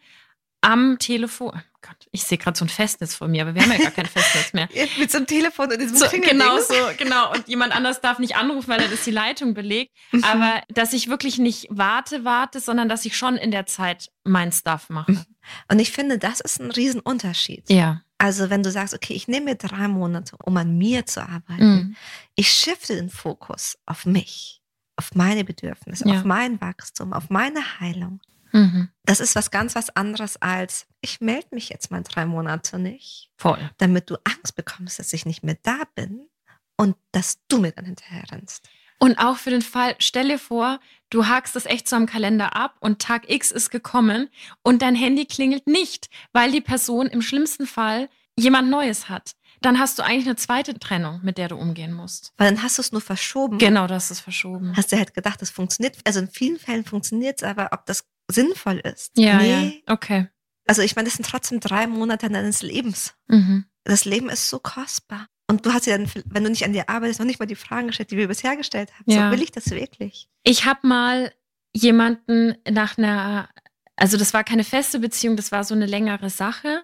am Telefon. Gott, ich sehe gerade so ein Festnetz vor mir, aber wir haben ja gar kein Festnetz mehr. Mit so einem Telefon und diesem So, genau so, genau. Und jemand anders darf nicht anrufen, weil er das die Leitung belegt. Mhm. Aber dass ich wirklich nicht warte, warte, sondern dass ich schon in der Zeit mein Stuff mache. Mhm. Und ich finde, das ist ein Riesenunterschied. Ja. Also wenn du sagst, okay, ich nehme mir drei Monate, um an mir zu arbeiten. Mhm. Ich shifte den Fokus auf mich, auf meine Bedürfnisse, Ja. auf mein Wachstum, auf meine Heilung. Mhm. Das ist was ganz was anderes als, ich melde mich jetzt mal drei Monate nicht, Voll. damit du Angst bekommst, dass ich nicht mehr da bin und dass du mir dann hinterher rennst. Und auch für den Fall, stell dir vor, du hakst das echt so am Kalender ab und Tag X ist gekommen und dein Handy klingelt nicht, weil die Person im schlimmsten Fall jemand Neues hat. Dann hast du eigentlich eine zweite Trennung, mit der du umgehen musst. Weil dann hast du es nur verschoben. Genau, das ist verschoben. Hast du halt gedacht, das funktioniert. Also in vielen Fällen funktioniert es, aber ob das sinnvoll ist. Ja, nee. ja. Okay. Also ich meine, das sind trotzdem drei Monate deines Lebens. Mhm. Das Leben ist so kostbar. Und du hast ja dann, wenn du nicht an dir arbeitest, noch nicht mal die Fragen gestellt, die wir bisher gestellt haben. Ja. So will ich das wirklich. Ich habe mal jemanden nach einer, also das war keine feste Beziehung, das war so eine längere Sache.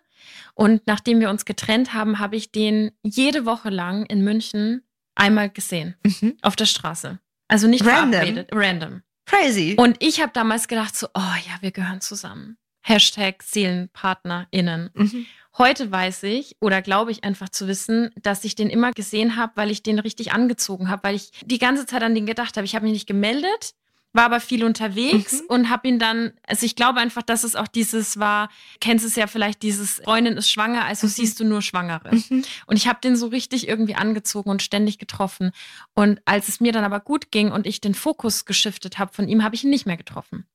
Und nachdem wir uns getrennt haben, habe ich den jede Woche lang in München einmal gesehen, Mhm. auf der Straße. Also nicht Random? verabredet, random. Crazy. Und ich habe damals gedacht so, oh ja, wir gehören zusammen. Hashtag SeelenpartnerInnen. mhm. Heute weiß ich oder glaube ich einfach zu wissen, dass ich den immer gesehen habe, weil ich den richtig angezogen habe, weil ich die ganze Zeit an den gedacht habe. Ich habe mich nicht gemeldet, war aber viel unterwegs Mhm. und habe ihn dann, also ich glaube einfach, dass es auch dieses war, kennst es ja vielleicht, dieses Freundin ist schwanger, also Mhm. siehst du nur Schwangere. Mhm. Und ich habe den so richtig irgendwie angezogen und ständig getroffen. Und als es mir dann aber gut ging und ich den Fokus geschiftet habe von ihm, habe ich ihn nicht mehr getroffen.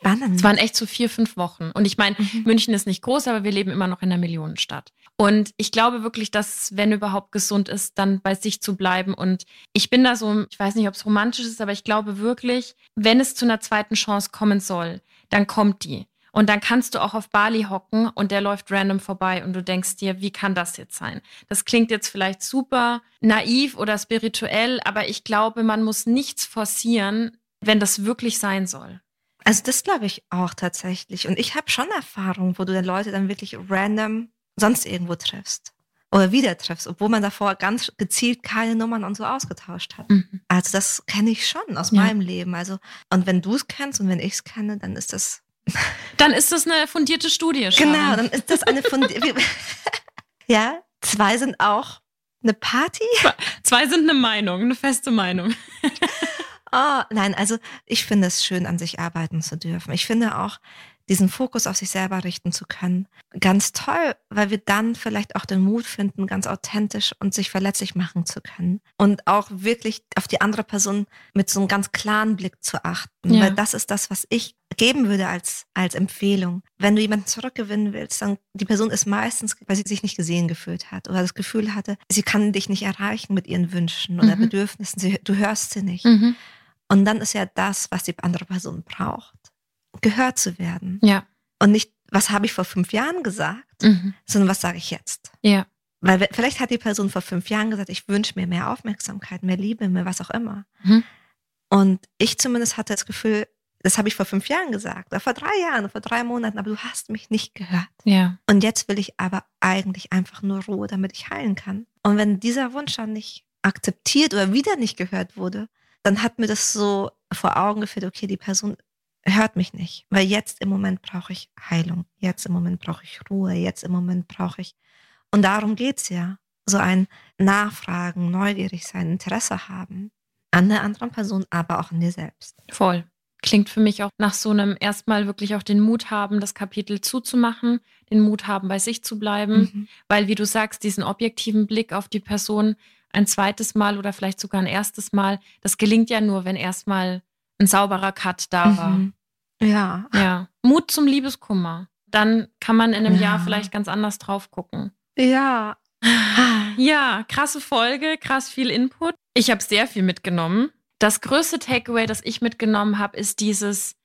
Spannend. Es waren echt so vier, fünf Wochen. Und ich meine, Mhm. München ist nicht groß, aber wir leben immer noch in einer Millionenstadt. Und ich glaube wirklich, dass, wenn überhaupt gesund ist, dann bei sich zu bleiben. Und ich bin da so, ich weiß nicht, ob es romantisch ist, aber ich glaube wirklich, wenn es zu einer zweiten Chance kommen soll, dann kommt die. Und dann kannst du auch auf Bali hocken und der läuft random vorbei und du denkst dir, wie kann das jetzt sein? Das klingt jetzt vielleicht super naiv oder spirituell, aber ich glaube, man muss nichts forcieren, wenn das wirklich sein soll. Also das glaube ich auch tatsächlich. Und ich habe schon Erfahrungen, wo du dann Leute dann wirklich random sonst irgendwo triffst. Oder wieder triffst, obwohl man davor ganz gezielt keine Nummern und so ausgetauscht hat. Mhm. Also das kenne ich schon aus Ja. meinem Leben. Also, und wenn du es kennst und wenn ich es kenne, dann ist das Dann ist das eine fundierte Studie. Sharon. Genau, dann ist das eine von Ja, zwei sind auch eine Party. Zwei sind eine Meinung, eine feste Meinung. Oh, nein, also ich finde es schön, an sich arbeiten zu dürfen. Ich finde auch, diesen Fokus auf sich selber richten zu können, ganz toll, weil wir dann vielleicht auch den Mut finden, ganz authentisch und sich verletzlich machen zu können. Und auch wirklich auf die andere Person mit so einem ganz klaren Blick zu achten. Ja. Weil das ist das, was ich geben würde als, als Empfehlung. Wenn du jemanden zurückgewinnen willst, dann die Person ist meistens, weil sie sich nicht gesehen gefühlt hat oder das Gefühl hatte, sie kann dich nicht erreichen mit ihren Wünschen oder Mhm. Bedürfnissen. Sie, du hörst sie nicht. Mhm. Und dann ist ja das, was die andere Person braucht, gehört zu werden. Ja. Und nicht, was habe ich vor fünf Jahren gesagt, Mhm. sondern was sage ich jetzt. Ja. Weil we- vielleicht hat die Person vor fünf Jahren gesagt, ich wünsche mir mehr Aufmerksamkeit, mehr Liebe, mehr was auch immer. Mhm. Und ich zumindest hatte das Gefühl, das habe ich vor fünf Jahren gesagt, oder vor drei Jahren, vor drei Monaten, aber du hast mich nicht gehört. Ja. Und jetzt will ich aber eigentlich einfach nur Ruhe, damit ich heilen kann. Und wenn dieser Wunsch dann nicht akzeptiert oder wieder nicht gehört wurde, dann hat mir das so vor Augen geführt, okay, die Person hört mich nicht, weil jetzt im Moment brauche ich Heilung, jetzt im Moment brauche ich Ruhe, jetzt im Moment brauche ich. Und darum geht's ja. So ein Nachfragen, neugierig sein, Interesse haben an der anderen Person, aber auch an dir selbst. Voll. Klingt für mich auch nach so einem erstmal wirklich auch den Mut haben, das Kapitel zuzumachen, den Mut haben, bei sich zu bleiben, mhm. weil wie du sagst, diesen objektiven Blick auf die Person ein zweites Mal oder vielleicht sogar ein erstes Mal, das gelingt ja nur, wenn erstmal ein sauberer Cut da war. Mhm. Ja. Ja. Mut zum Liebeskummer. Dann kann man in einem ja. Jahr vielleicht ganz anders drauf gucken. Ja. Ja, krasse Folge, krass viel Input. Ich habe sehr viel mitgenommen. Das größte Takeaway, das ich mitgenommen habe, ist dieses,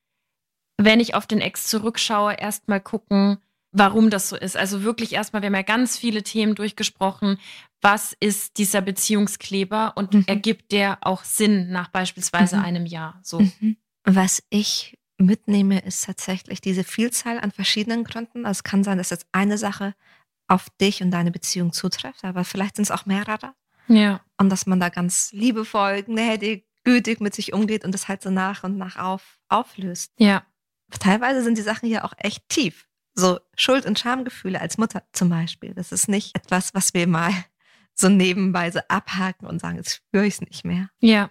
wenn ich auf den Ex zurückschaue, erstmal gucken, warum das so ist. Also wirklich erstmal, wir haben ja ganz viele Themen durchgesprochen. Was ist dieser Beziehungskleber und mhm. ergibt der auch Sinn nach beispielsweise mhm. einem Jahr? So. Mhm. Was ich mitnehme, ist tatsächlich diese Vielzahl an verschiedenen Gründen. Also es kann sein, dass jetzt eine Sache auf dich und deine Beziehung zutrifft, aber vielleicht sind es auch mehrere. Ja. Und dass man da ganz liebevoll, gnädig, gütig mit sich umgeht und das halt so nach und nach auf, auflöst. Ja. Teilweise sind die Sachen ja auch echt tief. So Schuld- und Schamgefühle als Mutter zum Beispiel. Das ist nicht etwas, was wir mal so nebenbei so abhaken und sagen, jetzt spüre ich es nicht mehr. Ja.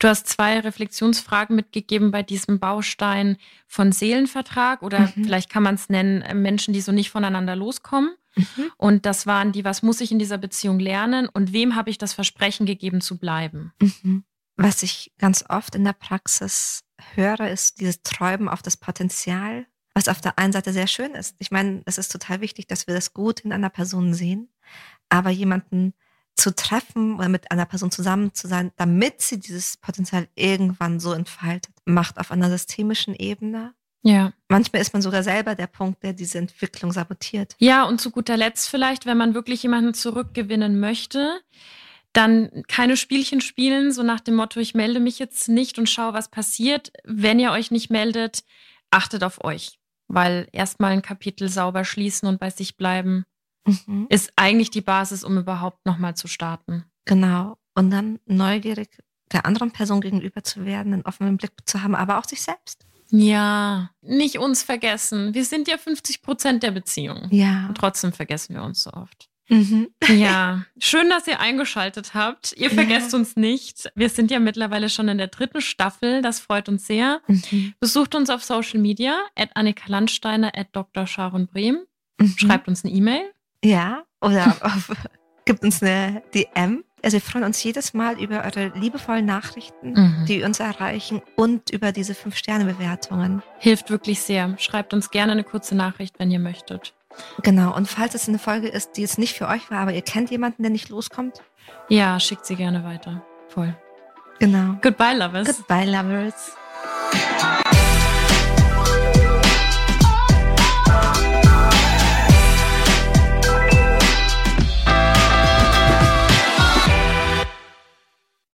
Du hast zwei Reflexionsfragen mitgegeben bei diesem Baustein von Seelenvertrag oder mhm. vielleicht kann man es nennen, äh, Menschen, die so nicht voneinander loskommen. Mhm. Und das waren die, was muss ich in dieser Beziehung lernen und wem habe ich das Versprechen gegeben zu bleiben? Mhm. Was ich ganz oft in der Praxis höre, ist dieses Träumen auf das Potenzial, was auf der einen Seite sehr schön ist. Ich meine, es ist total wichtig, dass wir das gut in einer Person sehen, aber jemanden zu treffen oder mit einer Person zusammen zu sein, damit sie dieses Potenzial irgendwann so entfaltet, macht auf einer systemischen Ebene. Ja. Manchmal ist man sogar selber der Punkt, der diese Entwicklung sabotiert. Ja, und zu guter Letzt vielleicht, wenn man wirklich jemanden zurückgewinnen möchte, dann keine Spielchen spielen, so nach dem Motto, ich melde mich jetzt nicht und schaue, was passiert. Wenn ihr euch nicht meldet, achtet auf euch, weil erstmal ein Kapitel sauber schließen und bei sich bleiben mhm. ist eigentlich die Basis, um überhaupt nochmal zu starten. Genau. Und dann neugierig der anderen Person gegenüber zu werden, einen offenen Blick zu haben, aber auch sich selbst. Ja, nicht uns vergessen. Wir sind ja 50 Prozent der Beziehung. Ja. Und trotzdem vergessen wir uns so oft. Mhm. Ja, schön, dass ihr eingeschaltet habt. Ihr vergesst ja. uns nicht. Wir sind ja mittlerweile schon in der dritten Staffel. Das freut uns sehr. Mhm. Besucht uns auf Social Media, at Annika Landsteiner, at Dr. Sharon Brehm. Mhm. Schreibt uns eine E-Mail. Ja, oder auf, gibt uns eine DM. Also wir freuen uns jedes Mal über eure liebevollen Nachrichten, mhm. die uns erreichen und über diese Fünf-Sterne-Bewertungen. Hilft wirklich sehr. Schreibt uns gerne eine kurze Nachricht, wenn ihr möchtet. Genau, und falls es eine Folge ist, die jetzt nicht für euch war, aber ihr kennt jemanden, der nicht loskommt? Ja, schickt sie gerne weiter. Voll. Genau. Goodbye, Lovers. Goodbye, Lovers.